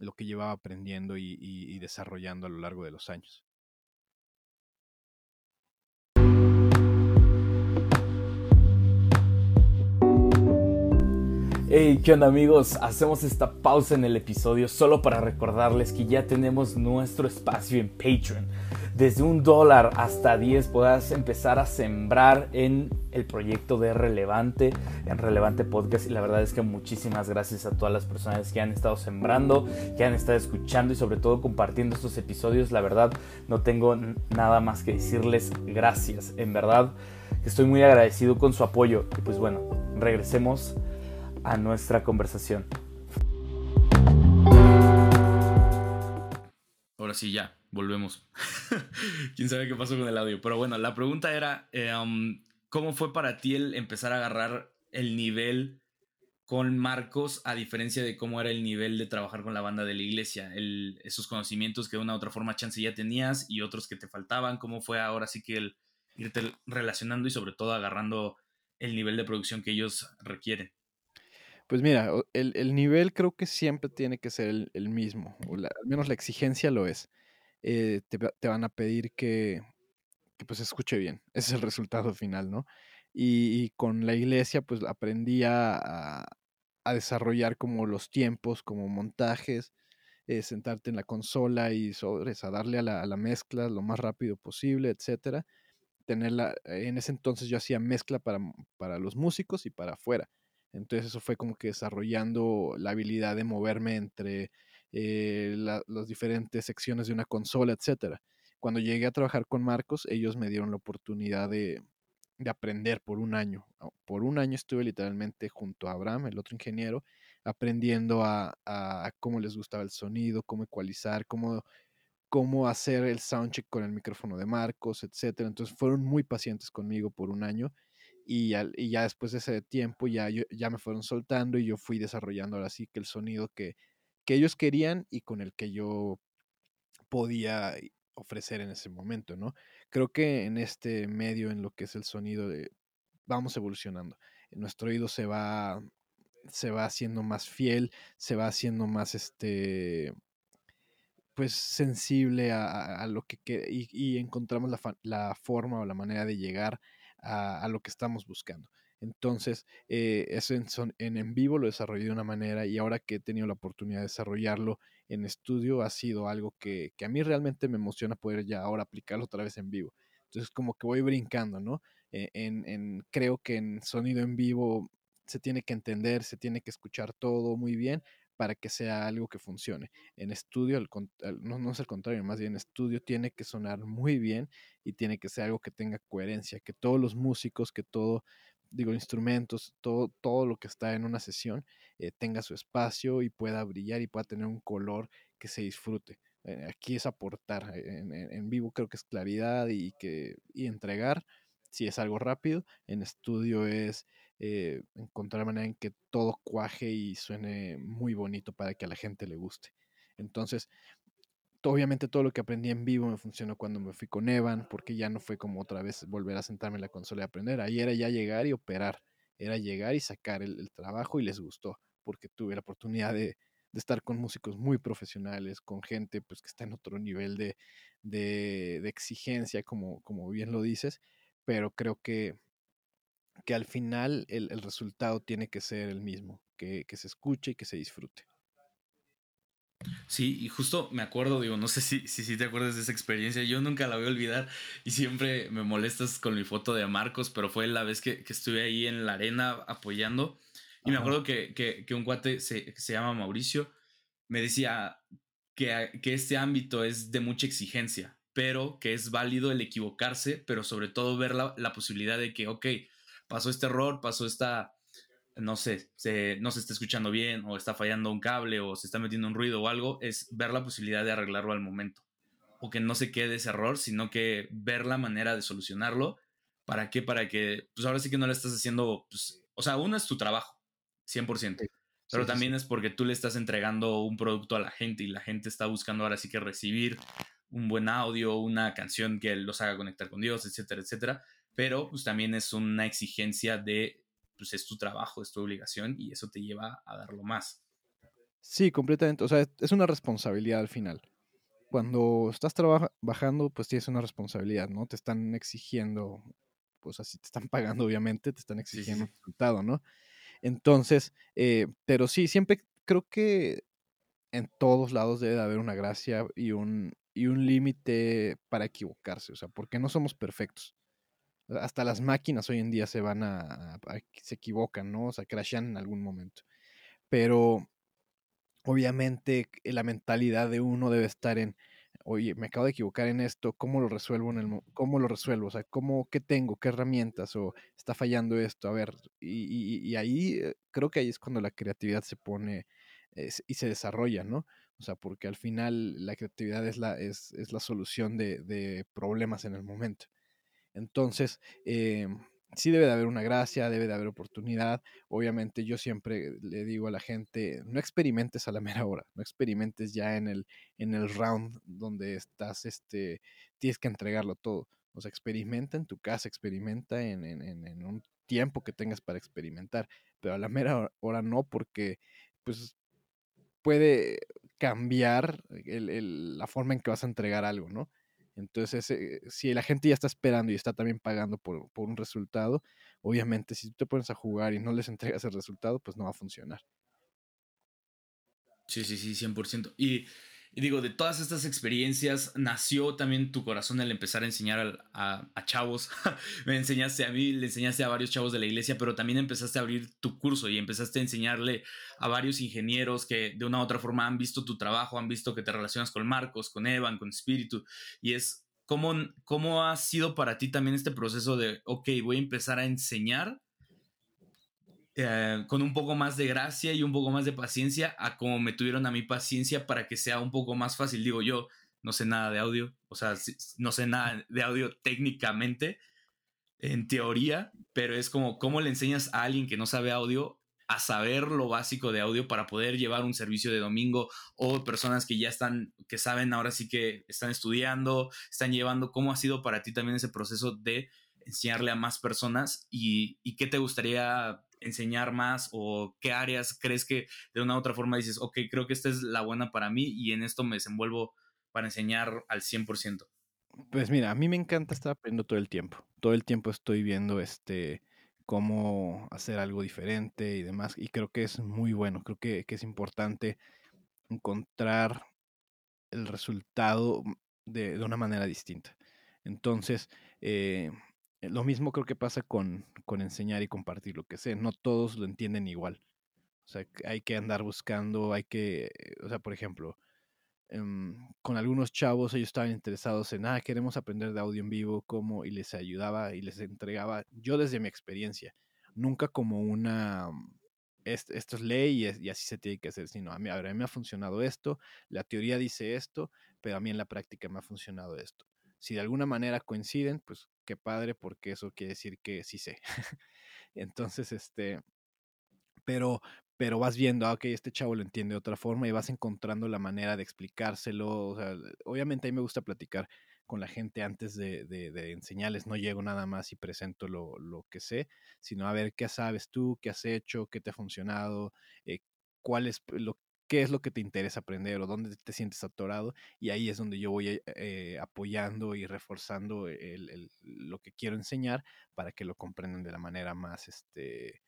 lo que llevaba aprendiendo y, desarrollando a lo largo de los años. Hey, ¿qué onda amigos? Hacemos esta pausa en el episodio solo para recordarles que ya tenemos nuestro espacio en Patreon desde un dólar hasta 10 puedas empezar a sembrar en el proyecto de Relevante, en Relevante Podcast. Y la verdad es que muchísimas gracias a todas las personas que han estado sembrando, que han estado escuchando y sobre todo compartiendo estos episodios. La verdad no tengo nada más que decirles gracias. En verdad estoy muy agradecido con su apoyo. Y pues bueno, regresemos a nuestra conversación. Ahora sí, ya volvemos. Quién sabe qué pasó con el audio. Pero bueno, la pregunta era, eh, um, ¿cómo fue para ti el empezar a agarrar el nivel con Marcos a diferencia de cómo era el nivel de trabajar con la banda de la iglesia? esos conocimientos que de una u otra forma chance ya tenías y otros que te faltaban. ¿Cómo fue ahora sí que el irte relacionando y sobre todo agarrando el nivel de producción que ellos requieren? Pues mira, el, nivel creo que siempre tiene que ser el, mismo, o al menos la exigencia lo es. Eh, te, van a pedir que, que, pues escuche bien. Ese es el resultado final, ¿no? Y, con la iglesia pues aprendí a, a, desarrollar como los tiempos, como montajes, eh, sentarte en la consola y sobres, a darle a la, a la, mezcla lo más rápido posible, etcétera. tenerla, en ese entonces yo hacía mezcla para, para los músicos y para afuera. Entonces eso fue como que desarrollando la habilidad de moverme entre eh, las diferentes secciones de una consola, etcétera. Cuando llegué a trabajar con Marcos, ellos me dieron la oportunidad de, de aprender por un año. Por un año estuve literalmente junto a Abraham, el otro ingeniero, aprendiendo a, a cómo les gustaba el sonido, cómo ecualizar, cómo, cómo hacer el soundcheck con el micrófono de Marcos, etcétera. Entonces fueron muy pacientes conmigo por un año y, y ya después de ese tiempo ya, ya me fueron soltando y yo fui desarrollando ahora sí que el sonido que, que ellos querían y con el que yo podía ofrecer en ese momento, ¿no? Creo que en este medio, en lo que es el sonido, vamos evolucionando. Nuestro oído se va, se va haciendo más fiel, se va haciendo más, este, pues sensible a, lo que, y, y, encontramos la, la, forma o la manera de llegar a, lo que estamos buscando. Entonces, eh, eso en, en, en, vivo lo desarrollé de una manera y ahora que he tenido la oportunidad de desarrollarlo en estudio ha sido algo que, que, a mí realmente me emociona poder ya ahora aplicarlo otra vez en vivo. Entonces, como que voy brincando, ¿no? Eh, en, en, creo que en sonido en vivo se tiene que entender, se tiene que escuchar todo muy bien para que sea algo que funcione. En estudio, no, no es el contrario, más bien en estudio tiene que sonar muy bien y tiene que ser algo que tenga coherencia, que todos los músicos, que todo digo, instrumentos, todo, todo lo que está en una sesión eh, tenga su espacio y pueda brillar y pueda tener un color que se disfrute. Eh, aquí es aportar, eh, en, en, vivo creo que es claridad y, que, y entregar, si es algo rápido, en estudio es encontrar manera en que todo cuaje y suene muy bonito para que a la gente le guste. Entonces, obviamente todo lo que aprendí en vivo me funcionó cuando me fui con Evan, porque ya no fue como otra vez volver a sentarme en la consola y aprender. Ahí era ya llegar y operar, era llegar y sacar el, trabajo y les gustó, porque tuve la oportunidad de, estar con músicos muy profesionales, con gente pues que está en otro nivel de, de, de exigencia, como, como bien lo dices, pero creo que, que al final el, el resultado tiene que ser el mismo, que, que se escuche y que se disfrute. Sí, y justo me acuerdo, digo, no sé si, si, si, te acuerdas de esa experiencia, yo nunca la voy a olvidar y siempre me molestas con mi foto de Marcos, pero fue la vez que, que estuve ahí en la arena apoyando y Ajá. me acuerdo que, que, que, un cuate se, se llama Mauricio me decía que, que este ámbito es de mucha exigencia, pero que es válido el equivocarse, pero sobre todo ver la, la posibilidad de que, ok, pasó este error, pasó esta no sé, se, no se está escuchando bien o está fallando un cable o se está metiendo un ruido o algo, es ver la posibilidad de arreglarlo al momento. O que no se quede ese error, sino que ver la manera de solucionarlo. ¿Para qué? Para que, pues ahora sí que no le estás haciendo, pues, o sea, uno es tu trabajo, 100%. Sí, pero sí, también sí. es porque tú le estás entregando un producto a la gente y la gente está buscando ahora sí que recibir un buen audio, una canción que los haga conectar con Dios, etcétera, etcétera. Pero pues también es una exigencia de pues es tu trabajo, es tu obligación y eso te lleva a darlo más. Sí, completamente. O sea, es una responsabilidad al final. Cuando estás trabajando, pues tienes una responsabilidad, ¿no? Te están exigiendo, pues así te están pagando, obviamente, te están exigiendo sí, sí. un resultado, ¿no? Entonces, eh, pero sí, siempre creo que en todos lados debe de haber una gracia y un, y un límite para equivocarse, o sea, porque no somos perfectos hasta las máquinas hoy en día se van a, se equivocan, ¿no? O sea, crashan en algún momento. Pero obviamente la mentalidad de uno debe estar en, oye, me acabo de equivocar en esto, ¿cómo lo resuelvo en el cómo lo resuelvo? O sea, ¿cómo, qué tengo? ¿Qué herramientas? O está fallando esto, a ver, y, y, y ahí eh, creo que ahí es cuando la creatividad se pone eh, y se desarrolla, ¿no? O sea, porque al final la creatividad es la, es, es la solución de, de problemas en el momento. Entonces, eh, sí debe de haber una gracia, debe de haber oportunidad. Obviamente yo siempre le digo a la gente, no experimentes a la mera hora, no experimentes ya en el, en el round donde estás, este, tienes que entregarlo todo. O sea, experimenta en tu casa, experimenta en, en, en un tiempo que tengas para experimentar, pero a la mera hora no, porque pues puede cambiar el, el, la forma en que vas a entregar algo, ¿no? Entonces, eh, si la gente ya está esperando y está también pagando por, por, un resultado, obviamente si tú te pones a jugar y no les entregas el resultado, pues no va a funcionar. Sí, sí, sí, 100%. Y, y digo, de todas estas experiencias nació también tu corazón el empezar a enseñar a, a, chavos. Me enseñaste a mí, le enseñaste a varios chavos de la iglesia, pero también empezaste a abrir tu curso y empezaste a enseñarle a varios ingenieros que de una u otra forma han visto tu trabajo, han visto que te relacionas con Marcos, con Evan, con Espíritu. Y es cómo, cómo ha sido para ti también este proceso de, ok, voy a empezar a enseñar eh, con un poco más de gracia y un poco más de paciencia a como me tuvieron a mi paciencia para que sea un poco más fácil. Digo yo, no sé nada de audio, o sea, no sé nada de audio técnicamente, en teoría, pero es como cómo le enseñas a alguien que no sabe audio a saber lo básico de audio para poder llevar un servicio de domingo o personas que ya están, que saben ahora sí que están estudiando, están llevando, ¿cómo ha sido para ti también ese proceso de enseñarle a más personas y qué te gustaría enseñar más o qué áreas crees que de una u otra forma dices, ok, creo que esta es la buena para mí y en esto me desenvuelvo para enseñar al 100%? Pues mira, a mí me encanta estar aprendiendo todo el tiempo. Todo el tiempo estoy viendo este cómo hacer algo diferente y demás. Y creo que es muy bueno. Creo que, es importante encontrar el resultado de, de una manera distinta. Entonces, eh, lo mismo creo que pasa con, con enseñar y compartir lo que sé. No todos lo entienden igual. O sea, hay que andar buscando, hay que, o sea, por ejemplo, em, con algunos chavos ellos estaban interesados en, ah, queremos aprender de audio en vivo, cómo, y les ayudaba y les entregaba, yo desde mi experiencia, nunca como una, esto, es ley y, así se tiene que hacer, sino a mí, a mí me ha funcionado esto, la teoría dice esto, pero a mí en la práctica me ha funcionado esto. Si de alguna manera coinciden, pues qué padre, porque eso quiere decir que sí sé. Entonces, este, pero, pero vas viendo, ah, ok, este chavo lo entiende de otra forma y vas encontrando la manera de explicárselo. O sea, obviamente a me gusta platicar con la gente antes de, de, enseñarles, no llego nada más y presento lo, lo, que sé, sino a ver qué sabes tú, qué has hecho, qué te ha funcionado, eh, cuál es lo, qué es lo que te interesa aprender o dónde te sientes atorado y ahí es donde yo voy eh, eh, apoyando y reforzando lo que quiero enseñar para que lo comprendan de la manera más, este,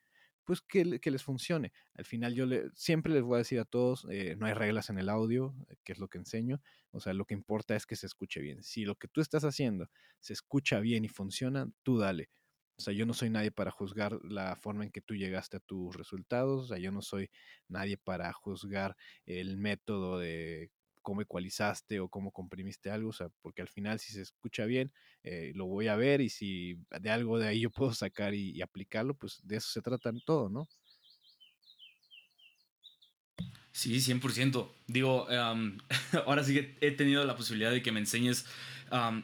pues que, les funcione. Al final yo le, siempre les voy a decir a todos, eh, no hay reglas en el audio, que es lo que enseño, o sea, lo que importa es que se escuche bien. Si lo que tú estás haciendo se escucha bien y funciona, tú dale. O sea, yo no soy nadie para juzgar la forma en que tú llegaste a tus resultados. O sea, yo no soy nadie para juzgar el método de cómo ecualizaste o cómo comprimiste algo. O sea, porque al final si se escucha bien, eh, lo voy a ver y si de algo de ahí yo puedo sacar y, aplicarlo, pues de eso se trata en todo, ¿no? Sí, 100%. Digo, ahora sí que he tenido la posibilidad de que me enseñes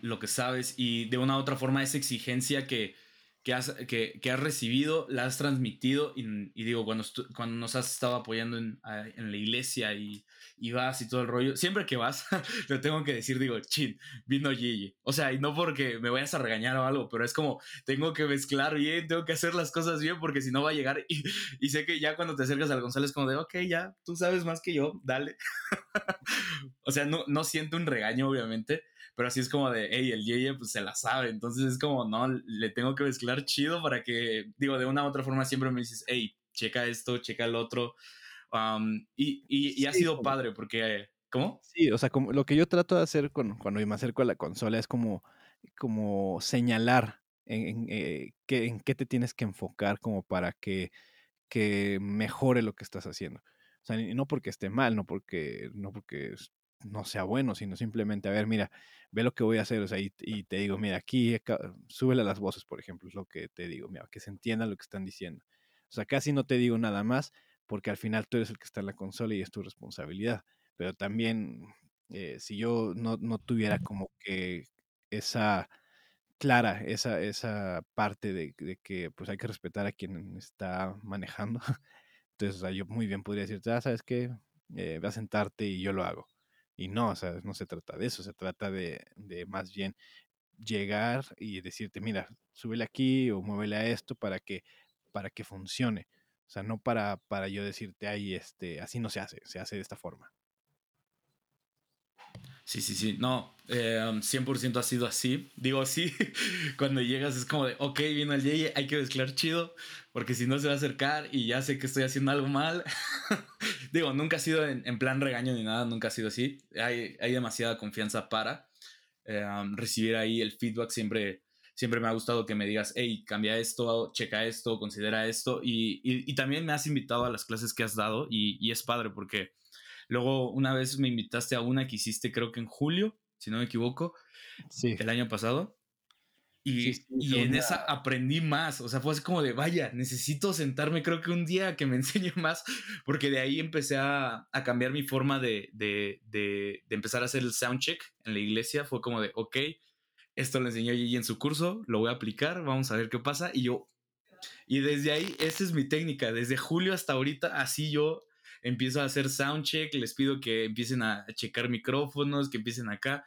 lo que sabes y de una u otra forma esa exigencia que que has, que, que has recibido, la has transmitido y, digo, cuando, cuando nos has estado apoyando en, en la iglesia y, y, vas y todo el rollo, siempre que vas, lo tengo que decir, digo, chin, vino Gigi. O sea, y no porque me vayas a regañar o algo, pero es como, tengo que mezclar bien, tengo que hacer las cosas bien porque si no va a llegar y, y sé que ya cuando te acercas al González como de, ok, ya, tú sabes más que yo, dale. o sea, no, no siento un regaño, obviamente, pero así es como de, hey, el Yeye pues se la sabe, entonces es como, no, le tengo que mezclar chido para que, digo, de una u otra forma siempre me dices, hey, checa esto, checa el otro, y, y, ha sido padre porque, ¿cómo? Sí, o sea, como lo que yo trato de hacer con, cuando me acerco a la consola es como, como señalar en, eh, en qué te tienes que enfocar como para que, que mejore lo que estás haciendo. O sea, no porque esté mal, no porque, no porque no sea bueno, sino simplemente, a ver, mira, ve lo que voy a hacer, o sea, y, te digo, mira, aquí súbele las voces, por ejemplo, es lo que te digo, mira, que se entienda lo que están diciendo. O sea, casi no te digo nada más, porque al final tú eres el que está en la consola y es tu responsabilidad. Pero también, eh, si yo no, no, tuviera como que esa clara, esa, esa parte de, de, que pues hay que respetar a quien está manejando, entonces, o sea, yo muy bien podría decirte, ah, ¿sabes qué? Eh, ve a sentarte y yo lo hago. Y no, o sea, no se trata de eso, se trata de, de más bien llegar y decirte, mira, súbele aquí o muévele a esto para que, para que funcione. O sea, no para, para yo decirte, ahí, este, así no se hace, se hace de esta forma. Sí, sí, sí. No, 100% um, ha sido así. Digo, sí, cuando llegas es como de, ok, vino el Yeye, hay que mezclar chido, porque si no se va a acercar y ya sé que estoy haciendo algo mal. digo, nunca ha sido en, plan regaño ni nada, nunca ha sido así. Hay, hay demasiada confianza para eh, recibir ahí el feedback. Siempre, siempre me ha gustado que me digas, hey, cambia esto, checa esto, considera esto. Y, y, también me has invitado a las clases que has dado y, y, es padre porque luego una vez me invitaste a una que hiciste creo que en julio, si no me equivoco, sí. el año pasado. Y, en esa aprendí más, o sea, fue así como de, vaya, necesito sentarme creo que un día que me enseñe más, porque de ahí empecé a, a cambiar mi forma de, de, de, de, empezar a hacer el soundcheck en la iglesia, fue como de, ok, esto lo enseñó Gigi en su curso, lo voy a aplicar, vamos a ver qué pasa, y yo, y desde ahí, esa es mi técnica, desde julio hasta ahorita, así yo empiezo a hacer soundcheck, les pido que empiecen a checar micrófonos, que empiecen acá,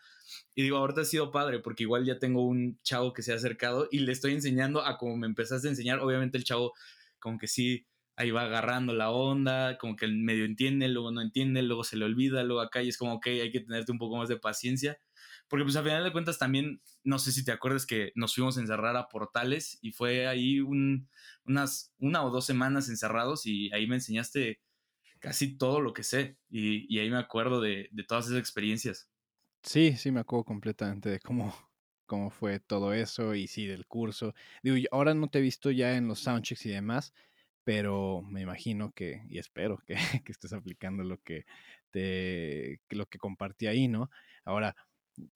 y digo, ahorita ha sido padre porque igual ya tengo un chavo que se ha acercado y le estoy enseñando a como me empezaste a enseñar. Obviamente el chavo como que sí, ahí va agarrando la onda, como que medio entiende, luego no entiende, luego se le olvida, luego acá y es como, ok, hay que tenerte un poco más de paciencia. Porque pues a final de cuentas también, no sé si te acuerdas que nos fuimos a encerrar a portales y fue ahí un, unas una o dos semanas encerrados y ahí me enseñaste casi todo lo que sé y, y ahí me acuerdo de, de todas esas experiencias. Sí, sí, me acuerdo completamente de cómo, cómo fue todo eso y sí, del curso. Digo, ahora no te he visto ya en los soundchecks y demás, pero me imagino que, y espero que, que estés aplicando lo que te, lo que compartí ahí, ¿no? Ahora,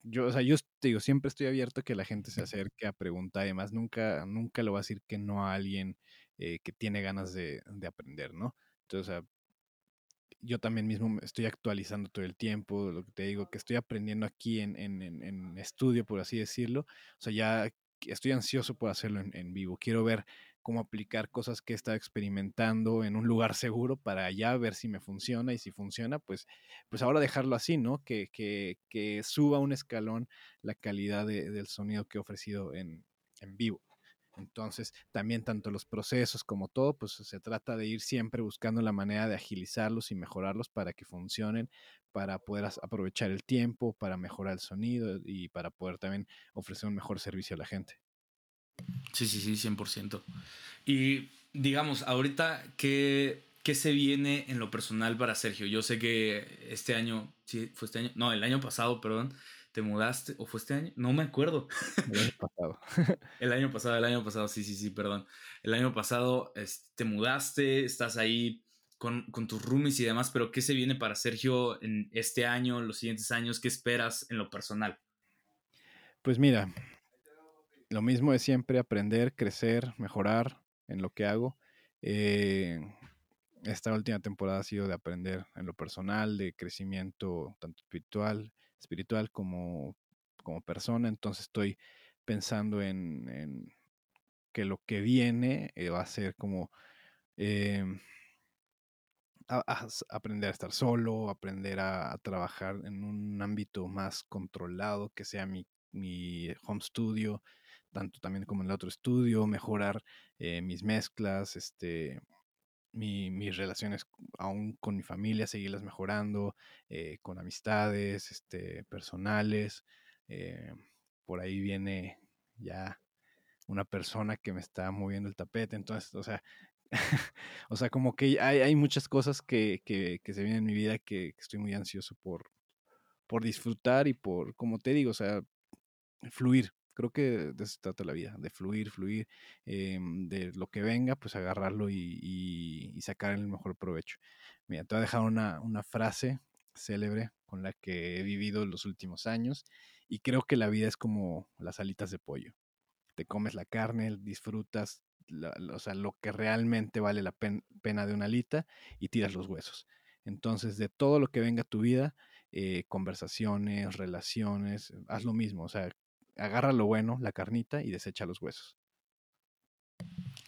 yo, o sea, yo te digo, siempre estoy abierto a que la gente se acerque a preguntar, además nunca, nunca le voy a decir que no a alguien eh, que tiene ganas de, de aprender, ¿no? Entonces, o sea, yo también mismo estoy actualizando todo el tiempo, lo que te digo, que estoy aprendiendo aquí en, en, en estudio, por así decirlo. O sea, ya estoy ansioso por hacerlo en, vivo. Quiero ver cómo aplicar cosas que he estado experimentando en un lugar seguro para ya ver si me funciona y si funciona, pues, pues ahora dejarlo así, ¿no? Que, que, que suba un escalón la calidad del sonido que he ofrecido en, en vivo. Entonces, también tanto los procesos como todo, pues se trata de ir siempre buscando la manera de agilizarlos y mejorarlos para que funcionen, para poder aprovechar el tiempo, para mejorar el sonido y para poder también ofrecer un mejor servicio a la gente. Sí, sí, sí, 100%. Y digamos, ahorita, ¿qué, ¿qué se viene en lo personal para Sergio? Yo sé que este año, sí, fue este año, no, el año pasado, perdón, te mudaste, o fue este año, no me acuerdo. El año pasado. el año pasado, el año pasado, sí, sí, sí, perdón. El año pasado te mudaste, estás ahí con, con, tus roomies y demás, pero ¿qué se viene para Sergio en este año, los siguientes años? ¿Qué esperas en lo personal? Pues mira, lo mismo de siempre, aprender, crecer, mejorar en lo que hago. Eh, esta última temporada ha sido de aprender en lo personal, de crecimiento tanto espiritual, espiritual como, como persona. Entonces estoy pensando en, que lo que viene eh, va a ser como em, aprender a estar solo, aprender a, trabajar en un ámbito más controlado, que sea mi, mi home studio, tanto también como en el otro estudio, mejorar eh, mis mezclas, este, mis relaciones aún con mi familia, seguirlas mejorando, eh, con amistades, este, personales. Eh, por ahí viene ya una persona que me está moviendo el tapete. Entonces, o sea, o sea, como que hay, hay muchas cosas que, que, que, se vienen en mi vida que, que, estoy muy ansioso por, por disfrutar y por, como te digo, o sea, fluir, Creo que de eso trata la vida, de fluir, fluir, em, de lo que venga, pues agarrarlo y, sacar el mejor provecho. Mira, te voy a dejar una, una frase célebre con la que he vivido los últimos años y creo que la vida es como las alitas de pollo. Te comes la carne, disfrutas, o sea, lo que realmente vale la pena de una alita y tiras los huesos. Entonces, de todo lo que venga a tu vida, eh, conversaciones, relaciones, haz lo mismo, o sea, agarra lo bueno, la carnita, y desecha los huesos.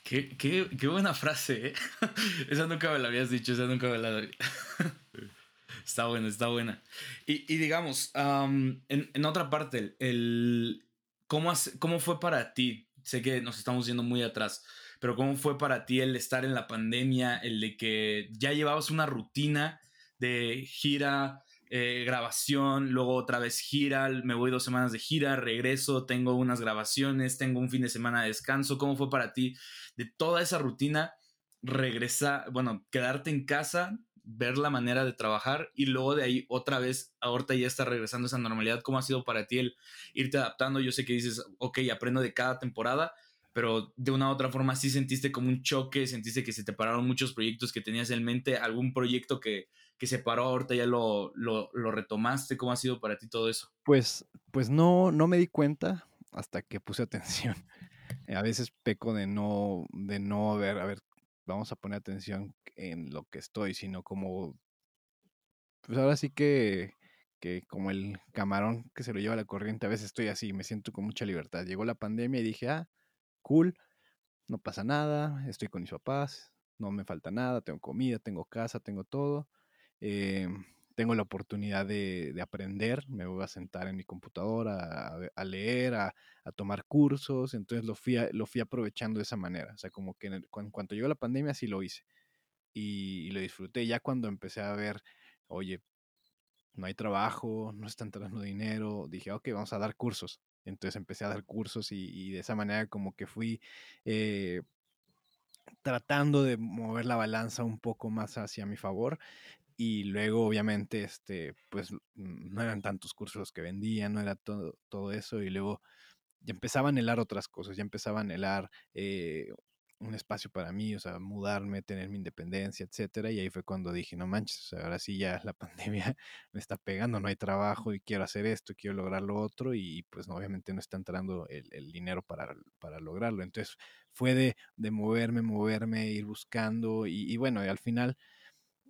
Qué, qué, qué buena frase, ¿eh? esa nunca me la habías dicho, esa nunca me la... está buena, está buena. Y, y digamos, en, en, otra parte, el, ¿cómo, ¿cómo fue para ti? Sé que nos estamos yendo muy atrás, pero ¿cómo fue para ti el estar en la pandemia, el de que ya llevabas una rutina de gira, eh, grabación, luego otra vez gira, me voy dos semanas de gira, regreso, tengo unas grabaciones, tengo un fin de semana de descanso. ¿Cómo fue para ti de toda esa rutina? Regresa, bueno, quedarte en casa, ver la manera de trabajar y luego de ahí otra vez, ahorita ya está regresando esa normalidad. ¿Cómo ha sido para ti el irte adaptando? Yo sé que dices, ok, aprendo de cada temporada, pero de una u otra forma sí sentiste como un choque, sentiste que se te pararon muchos proyectos que tenías en mente, algún proyecto que, que se paró ahorita ya lo, lo, retomaste, ¿cómo ha sido para ti todo eso? Pues, pues no, no me di cuenta hasta que puse atención. A veces peco de no, de no ver, a ver, vamos a poner atención en lo que estoy, sino como, pues ahora sí que, que como el camarón que se lo lleva la corriente, a veces estoy así, me siento con mucha libertad. Llegó la pandemia y dije, ah, cool, no pasa nada, estoy con mis papás, no me falta nada, tengo comida, tengo casa, tengo todo. Eh, tengo la oportunidad de, aprender, me voy a sentar en mi computadora a, leer, a, tomar cursos, entonces lo fui, lo fui aprovechando de esa manera, o sea, como que en, cuanto llegó la pandemia sí lo hice y, lo disfruté, ya cuando empecé a ver, oye, no hay trabajo, no está entrando dinero, dije, ok, vamos a dar cursos, entonces empecé a dar cursos y, de esa manera como que fui... Eh, tratando de mover la balanza un poco más hacia mi favor y luego obviamente este pues no eran tantos cursos que vendían no era todo, todo eso y luego ya empezaba a anhelar otras cosas ya empezaba a anhelar eh, un espacio para mí o sea mudarme tener mi independencia etcétera y ahí fue cuando dije no manches ahora sí ya la pandemia me está pegando no hay trabajo y quiero hacer esto quiero lograr lo otro y pues obviamente no está entrando el, el dinero para, para, lograrlo. Entonces fue de, de moverme moverme ir buscando y, y bueno al final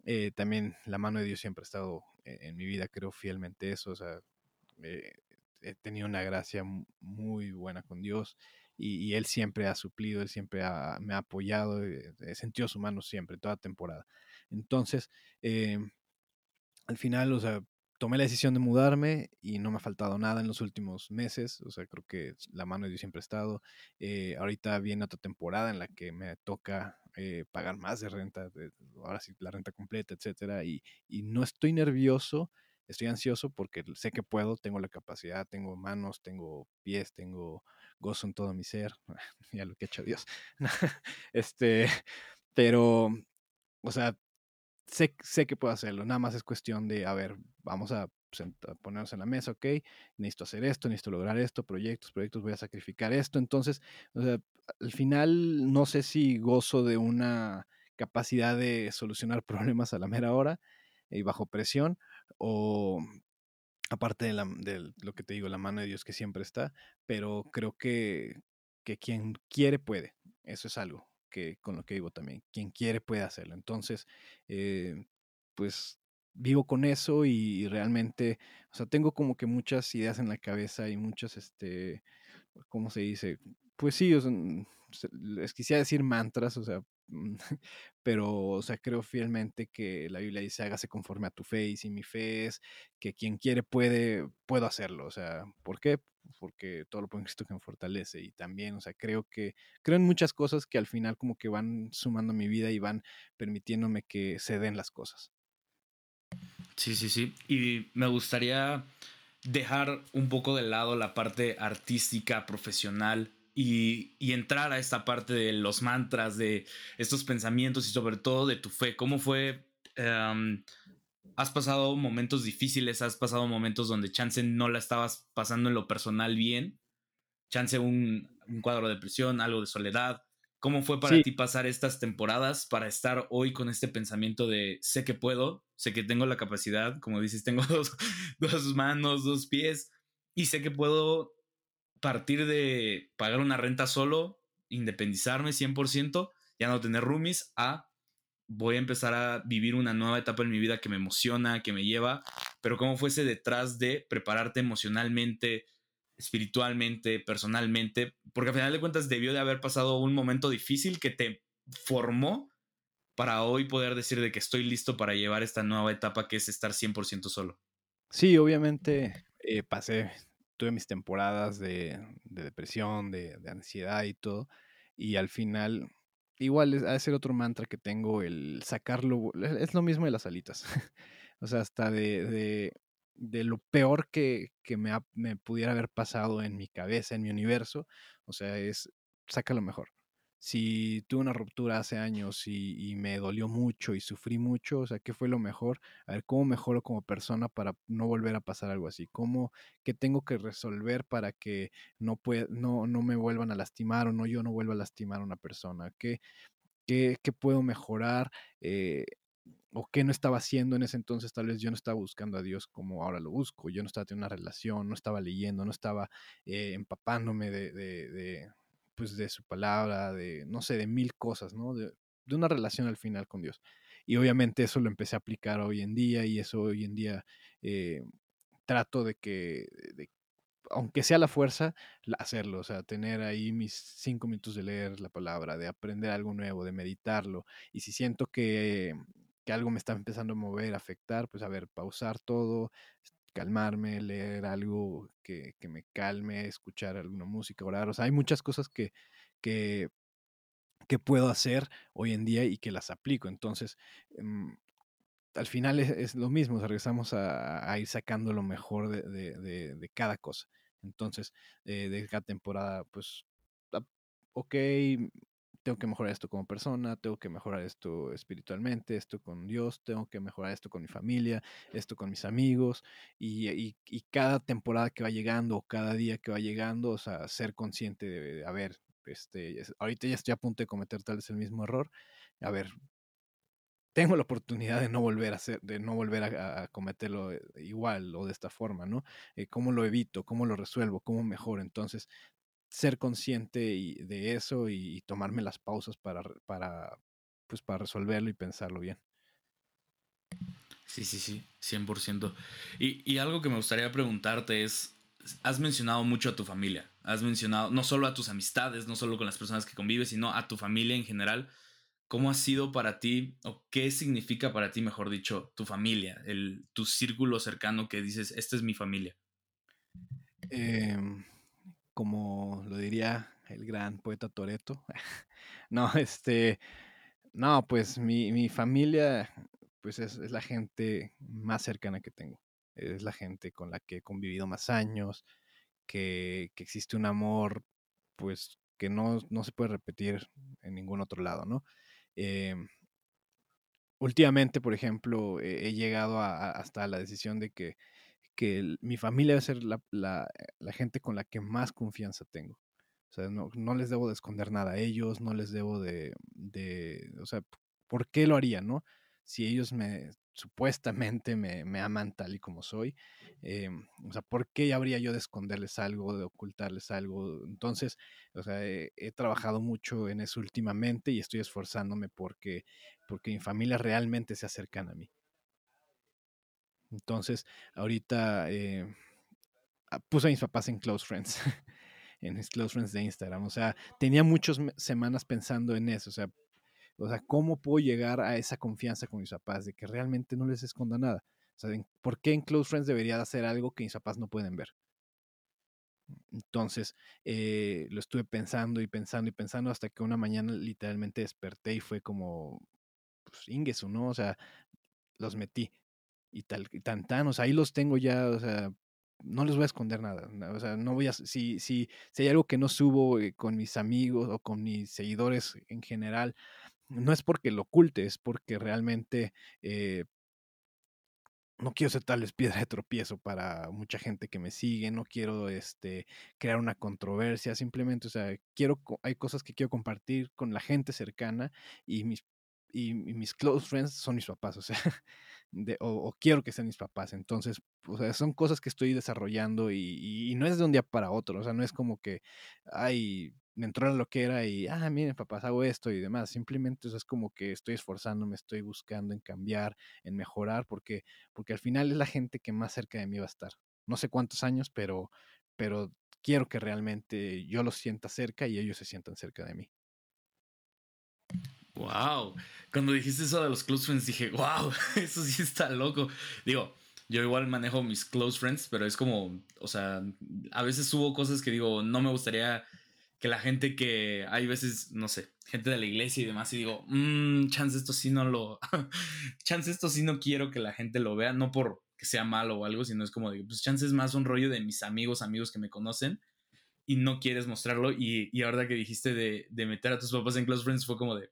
eh, también la mano de Dios siempre ha estado en, mi vida, creo fielmente eso, o sea, eh, he tenido una gracia muy buena con Dios y, Él siempre ha suplido, Él siempre me ha apoyado, eh, he sentido su mano siempre, toda temporada. Entonces, al final, o sea, tomé la decisión de mudarme y no me ha faltado nada en los últimos meses. O sea, creo que la mano de Dios siempre ha estado. ahorita viene otra temporada en la que me toca eh, pagar más de renta, ahora sí, la renta completa, etcétera. Y, no estoy nervioso, estoy ansioso porque sé que puedo, tengo la capacidad, tengo manos, tengo pies, tengo gozo en todo mi ser. ya lo que ha hecho Dios. este, pero, o sea, sé, sé que puedo hacerlo. Nada más es cuestión de, a ver, vamos a ponernos en la mesa, ok, necesito hacer esto, necesito lograr esto, proyectos, proyectos, voy a sacrificar esto. Entonces, o sea, al final no sé si gozo de una capacidad de solucionar problemas a la mera hora y bajo presión o aparte de, de, lo que te digo, la mano de Dios que siempre está, pero creo que, que quien quiere puede. Eso es algo con lo que digo también. Quien quiere puede hacerlo. Entonces, eh, pues vivo con eso y, realmente, o sea, tengo como que muchas ideas en la cabeza y muchas, este, ¿cómo se dice? Pues sí, o sea, les quisiera decir mantras, o sea, pero, o sea, creo fielmente que la Biblia dice, hágase conforme a tu fe, y si mi fe es que quien quiere puede, puedo hacerlo, o sea, ¿por qué? Porque todo lo puede Cristo que me fortalece, y también, o sea, creo que, creo en muchas cosas que al final como que van sumando mi vida y van permitiéndome que se den las cosas. Sí, sí, sí. Y me gustaría dejar un poco de lado la parte artística, profesional y, entrar a esta parte de los mantras, de estos pensamientos y sobre todo de tu fe. ¿Cómo fue? Em, has pasado momentos difíciles, has pasado momentos donde chance no la estabas pasando en lo personal bien, chance un, un cuadro de depresión, algo de soledad, ¿Cómo fue para ti pasar estas temporadas para estar hoy con este pensamiento de sé que puedo, sé que tengo la capacidad, como dices, tengo dos, dos manos, dos pies, y sé que puedo partir de pagar una renta solo, independizarme 100%, ya no tener roomies, a voy a empezar a vivir una nueva etapa en mi vida que me emociona, que me lleva, pero cómo fuese detrás de prepararte emocionalmente, espiritualmente, personalmente, porque al final de cuentas debió de haber pasado un momento difícil que te formó para hoy poder decir de que estoy listo para llevar esta nueva etapa que es estar 100% solo. Sí, obviamente eh, pasé, tuve mis temporadas de, depresión, de, ansiedad y todo, y al final, igual es, a ser otro mantra que tengo, el sacarlo, es lo mismo de las alitas, o sea, hasta de de lo peor que, me, me, pudiera haber pasado en mi cabeza, en mi universo. O sea, es, saca lo mejor. Si tuve una ruptura hace años y, me dolió mucho y sufrí mucho, o sea, ¿qué fue lo mejor? A ver, ¿cómo mejoro como persona para no volver a pasar algo así? ¿Cómo, qué tengo que resolver para que no, no, no me vuelvan a lastimar o no yo no vuelva a lastimar a una persona? ¿Qué, qué, qué puedo mejorar? Eh, o qué no estaba haciendo en ese entonces, tal vez yo no estaba buscando a Dios como ahora lo busco, yo no estaba teniendo una relación, no estaba leyendo, no estaba eh, empapándome de, pues de su palabra, de, no sé, de mil cosas, ¿no? De, una relación al final con Dios. Y obviamente eso lo empecé a aplicar hoy en día y eso hoy en día eh, trato de que, aunque sea la fuerza, hacerlo, o sea, tener ahí mis cinco minutos de leer la palabra, de aprender algo nuevo, de meditarlo. Y si siento que, que algo me está empezando a mover, a afectar, pues a ver, pausar todo, calmarme, leer algo que, me calme, escuchar alguna música, orar. O sea, hay muchas cosas que, que, puedo hacer hoy en día y que las aplico. Entonces, mm, al final es, lo mismo, regresamos a, ir sacando lo mejor de, cada cosa. Entonces, eh, de cada temporada, pues, ok, tengo que mejorar esto como persona, tengo que mejorar esto espiritualmente, esto con Dios, tengo que mejorar esto con mi familia, esto con mis amigos, y, cada temporada que va llegando, cada día que va llegando, o sea, ser consciente de, a ver, este, ahorita ya estoy a punto de cometer tal vez el mismo error, a ver, tengo la oportunidad de no volver a hacer, de no volver a, cometerlo eh, igual o de esta forma, ¿no? Eh, ¿Cómo lo evito? ¿Cómo lo resuelvo? ¿Cómo mejor? Entonces, ser consciente de eso y, tomarme las pausas para, para, pues para resolverlo y pensarlo bien. Sí, sí, sí, 100%. Y, y algo que me gustaría preguntarte es, has mencionado mucho a tu familia, has mencionado no solo a tus amistades, no solo con las personas que convives, sino a tu familia en general. ¿Cómo ha sido para ti o qué significa para ti, mejor dicho, tu familia, el, tu círculo cercano que dices, esta es mi familia? Eh, como lo diría el gran poeta Toreto. no, este, no, pues mi, familia, pues es, la gente más cercana que tengo. Es la gente con la que he convivido más años, que, existe un amor, pues, que no, se puede repetir en ningún otro lado, ¿no? Em, últimamente, por ejemplo, he, llegado hasta la decisión de que que mi familia debe ser la, la, gente con la que más confianza tengo. O sea, no, no, les debo de esconder nada a ellos, no les debo de, de, o sea, ¿por qué lo haría, no? Si ellos me, supuestamente me, me aman tal y como soy, em, o sea, ¿por qué habría yo de esconderles algo, de ocultarles algo? Entonces, o sea, he, he, trabajado mucho en eso últimamente y estoy esforzándome porque, porque mi familia realmente se acercan a mí. Entonces, ahorita eh, ah, puse a mis papás en Close Friends, en mis Close Friends de Instagram. O sea, tenía muchas semanas pensando en eso. O sea, o sea, ¿cómo puedo llegar a esa confianza con mis papás de que realmente no les esconda nada? O sea, ¿por qué en Close Friends debería de hacer algo que mis papás no pueden ver? Entonces, eh, lo estuve pensando y pensando y pensando hasta que una mañana literalmente desperté y fue como, pues, Ingesu, ¿no? O sea, los metí y tal, y tan, tan, o sea, ahí los tengo ya, o sea, no les voy a esconder nada, o sea, no voy a, si, si, si hay algo que no subo eh, con mis amigos o con mis seguidores en general, no es porque lo oculte, es porque realmente eh, no quiero ser tal piedra de tropiezo para mucha gente que me sigue, no quiero este, crear una controversia, simplemente, o sea, quiero, hay cosas que quiero compartir con la gente cercana y mis, y mis close friends son mis papás, o sea, o, quiero que sean mis papás. Entonces, o sea, son cosas que estoy desarrollando y, no es de un día para otro. O sea, no es como que, ay, me entró lo que era y, ah, miren, papás, hago esto y demás. Simplemente es como que estoy esforzándome, estoy buscando en cambiar, en mejorar, porque, porque al final es la gente que más cerca de mí va a estar. No sé cuántos años, pero, pero quiero que realmente yo los sienta cerca y ellos se sientan cerca de mí. Wow. Cuando dijiste eso de los close friends, dije, wow, eso sí está loco. Digo, yo igual manejo mis close friends, pero es como, o sea, a veces subo cosas que digo, no me gustaría que la gente que hay veces, no sé, gente de la iglesia y demás, y digo, mmm, chance esto sí no lo, chance esto sí no quiero que la gente lo vea, no por que sea malo o algo, sino es como de, pues chance es más un rollo de mis amigos, amigos que me conocen, y no quieres mostrarlo. Y, y ahora que dijiste de, de meter a tus papás en Close Friends, fue como de,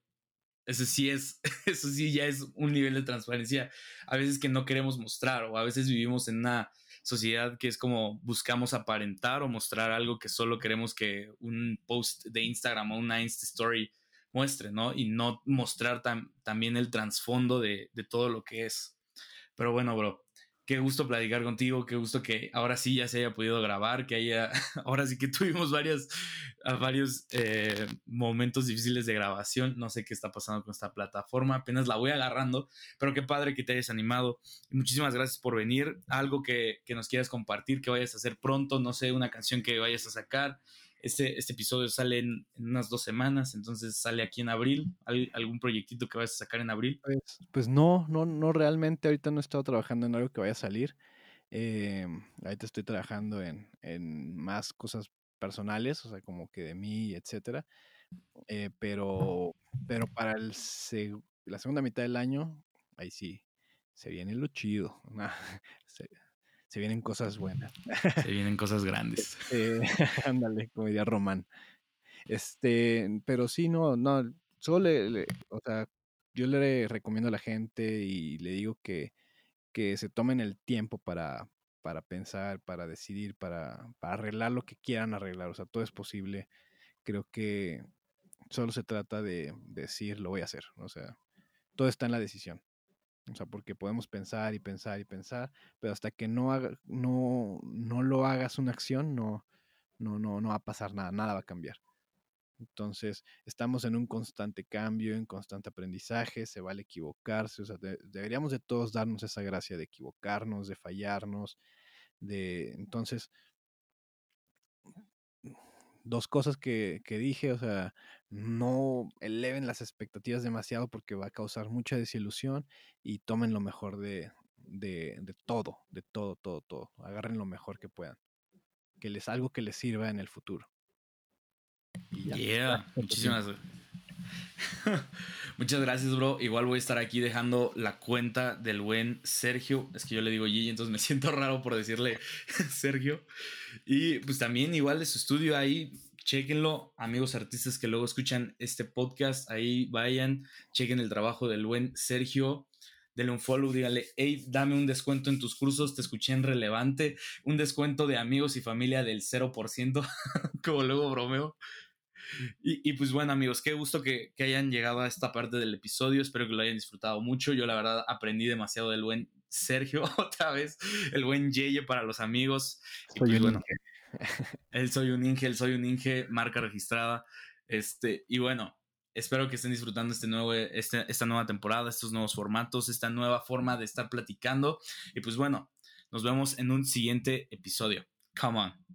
eso sí es, eso sí ya es un nivel de transparencia a veces que no queremos mostrar o a veces vivimos en una sociedad que es como buscamos aparentar o mostrar algo que solo queremos que un post de Instagram o una Insta Story muestre, ¿no? Y no mostrar también el trasfondo de, de todo lo que es. Pero bueno, bro, qué gusto platicar contigo, qué gusto que ahora sí ya se haya podido grabar, que haya, ahora sí que tuvimos varios, eh, momentos difíciles de grabación, no sé qué está pasando con esta plataforma, apenas la voy agarrando, pero qué padre que te hayas animado. muchísimas gracias por venir, algo que, que nos quieras compartir, que vayas a hacer pronto, no sé, una canción que vayas a sacar, este, este episodio sale en, unas dos semanas, entonces sale aquí en abril. ¿Hay algún proyectito que vayas a sacar en abril? Pues, pues, no, no, no realmente. Ahorita no he estado trabajando en algo que vaya a salir. Eh, ahorita estoy trabajando en, en, más cosas personales, o sea, como que de mí, etcétera. Eh, pero, pero para el la segunda mitad del año, ahí sí, se viene lo chido. se vienen cosas buenas. Se vienen cosas grandes. Eh, ándale, como diría Román. Este, pero sí, no, no, solo le, o sea, yo le recomiendo a la gente y le digo que, que se tomen el tiempo para, para pensar, para decidir, para, para arreglar lo que quieran arreglar. O sea, todo es posible. Creo que solo se trata de decir, lo voy a hacer. O sea, todo está en la decisión. O sea, porque podemos pensar y pensar y pensar, pero hasta que no, haga, no, no lo hagas una acción, no, no, no, no va a pasar nada, nada va a cambiar. Entonces, estamos en un constante cambio, en constante aprendizaje, se vale equivocarse, o sea, deberíamos de todos darnos esa gracia de equivocarnos, de fallarnos, de... Entonces, dos cosas que, que, dije, o sea, no eleven las expectativas demasiado porque va a causar mucha desilusión y tomen lo mejor de, de, de todo, de todo, todo, todo. Agarren lo mejor que puedan. Que les algo que les sirva en el futuro. Yeah, muchísimas Muchas gracias, bro. Igual voy a estar aquí dejando la cuenta del buen Sergio. Es que yo le digo Gigi, entonces me siento raro por decirle Sergio. Y pues también igual de su estudio ahí, chequenlo, amigos artistas que luego escuchan este podcast, ahí vayan, chequen el trabajo del buen Sergio. Denle un follow, dígale, hey, dame un descuento en tus cursos, te escuché en relevante, un descuento de amigos y familia del 0%, como luego bromeo. Y, pues bueno, amigos, qué gusto que, hayan llegado a esta parte del episodio. Espero que lo hayan disfrutado mucho. Yo, la verdad, aprendí demasiado del buen Sergio, otra vez, el buen Yeye para los amigos. Y pues bueno, él soy un Inge, él soy un Inge, marca registrada. Este, y bueno, espero que estén disfrutando este nuevo, este, esta nueva temporada, estos nuevos formatos, esta nueva forma de estar platicando. Y pues bueno, nos vemos en un siguiente episodio. Come on.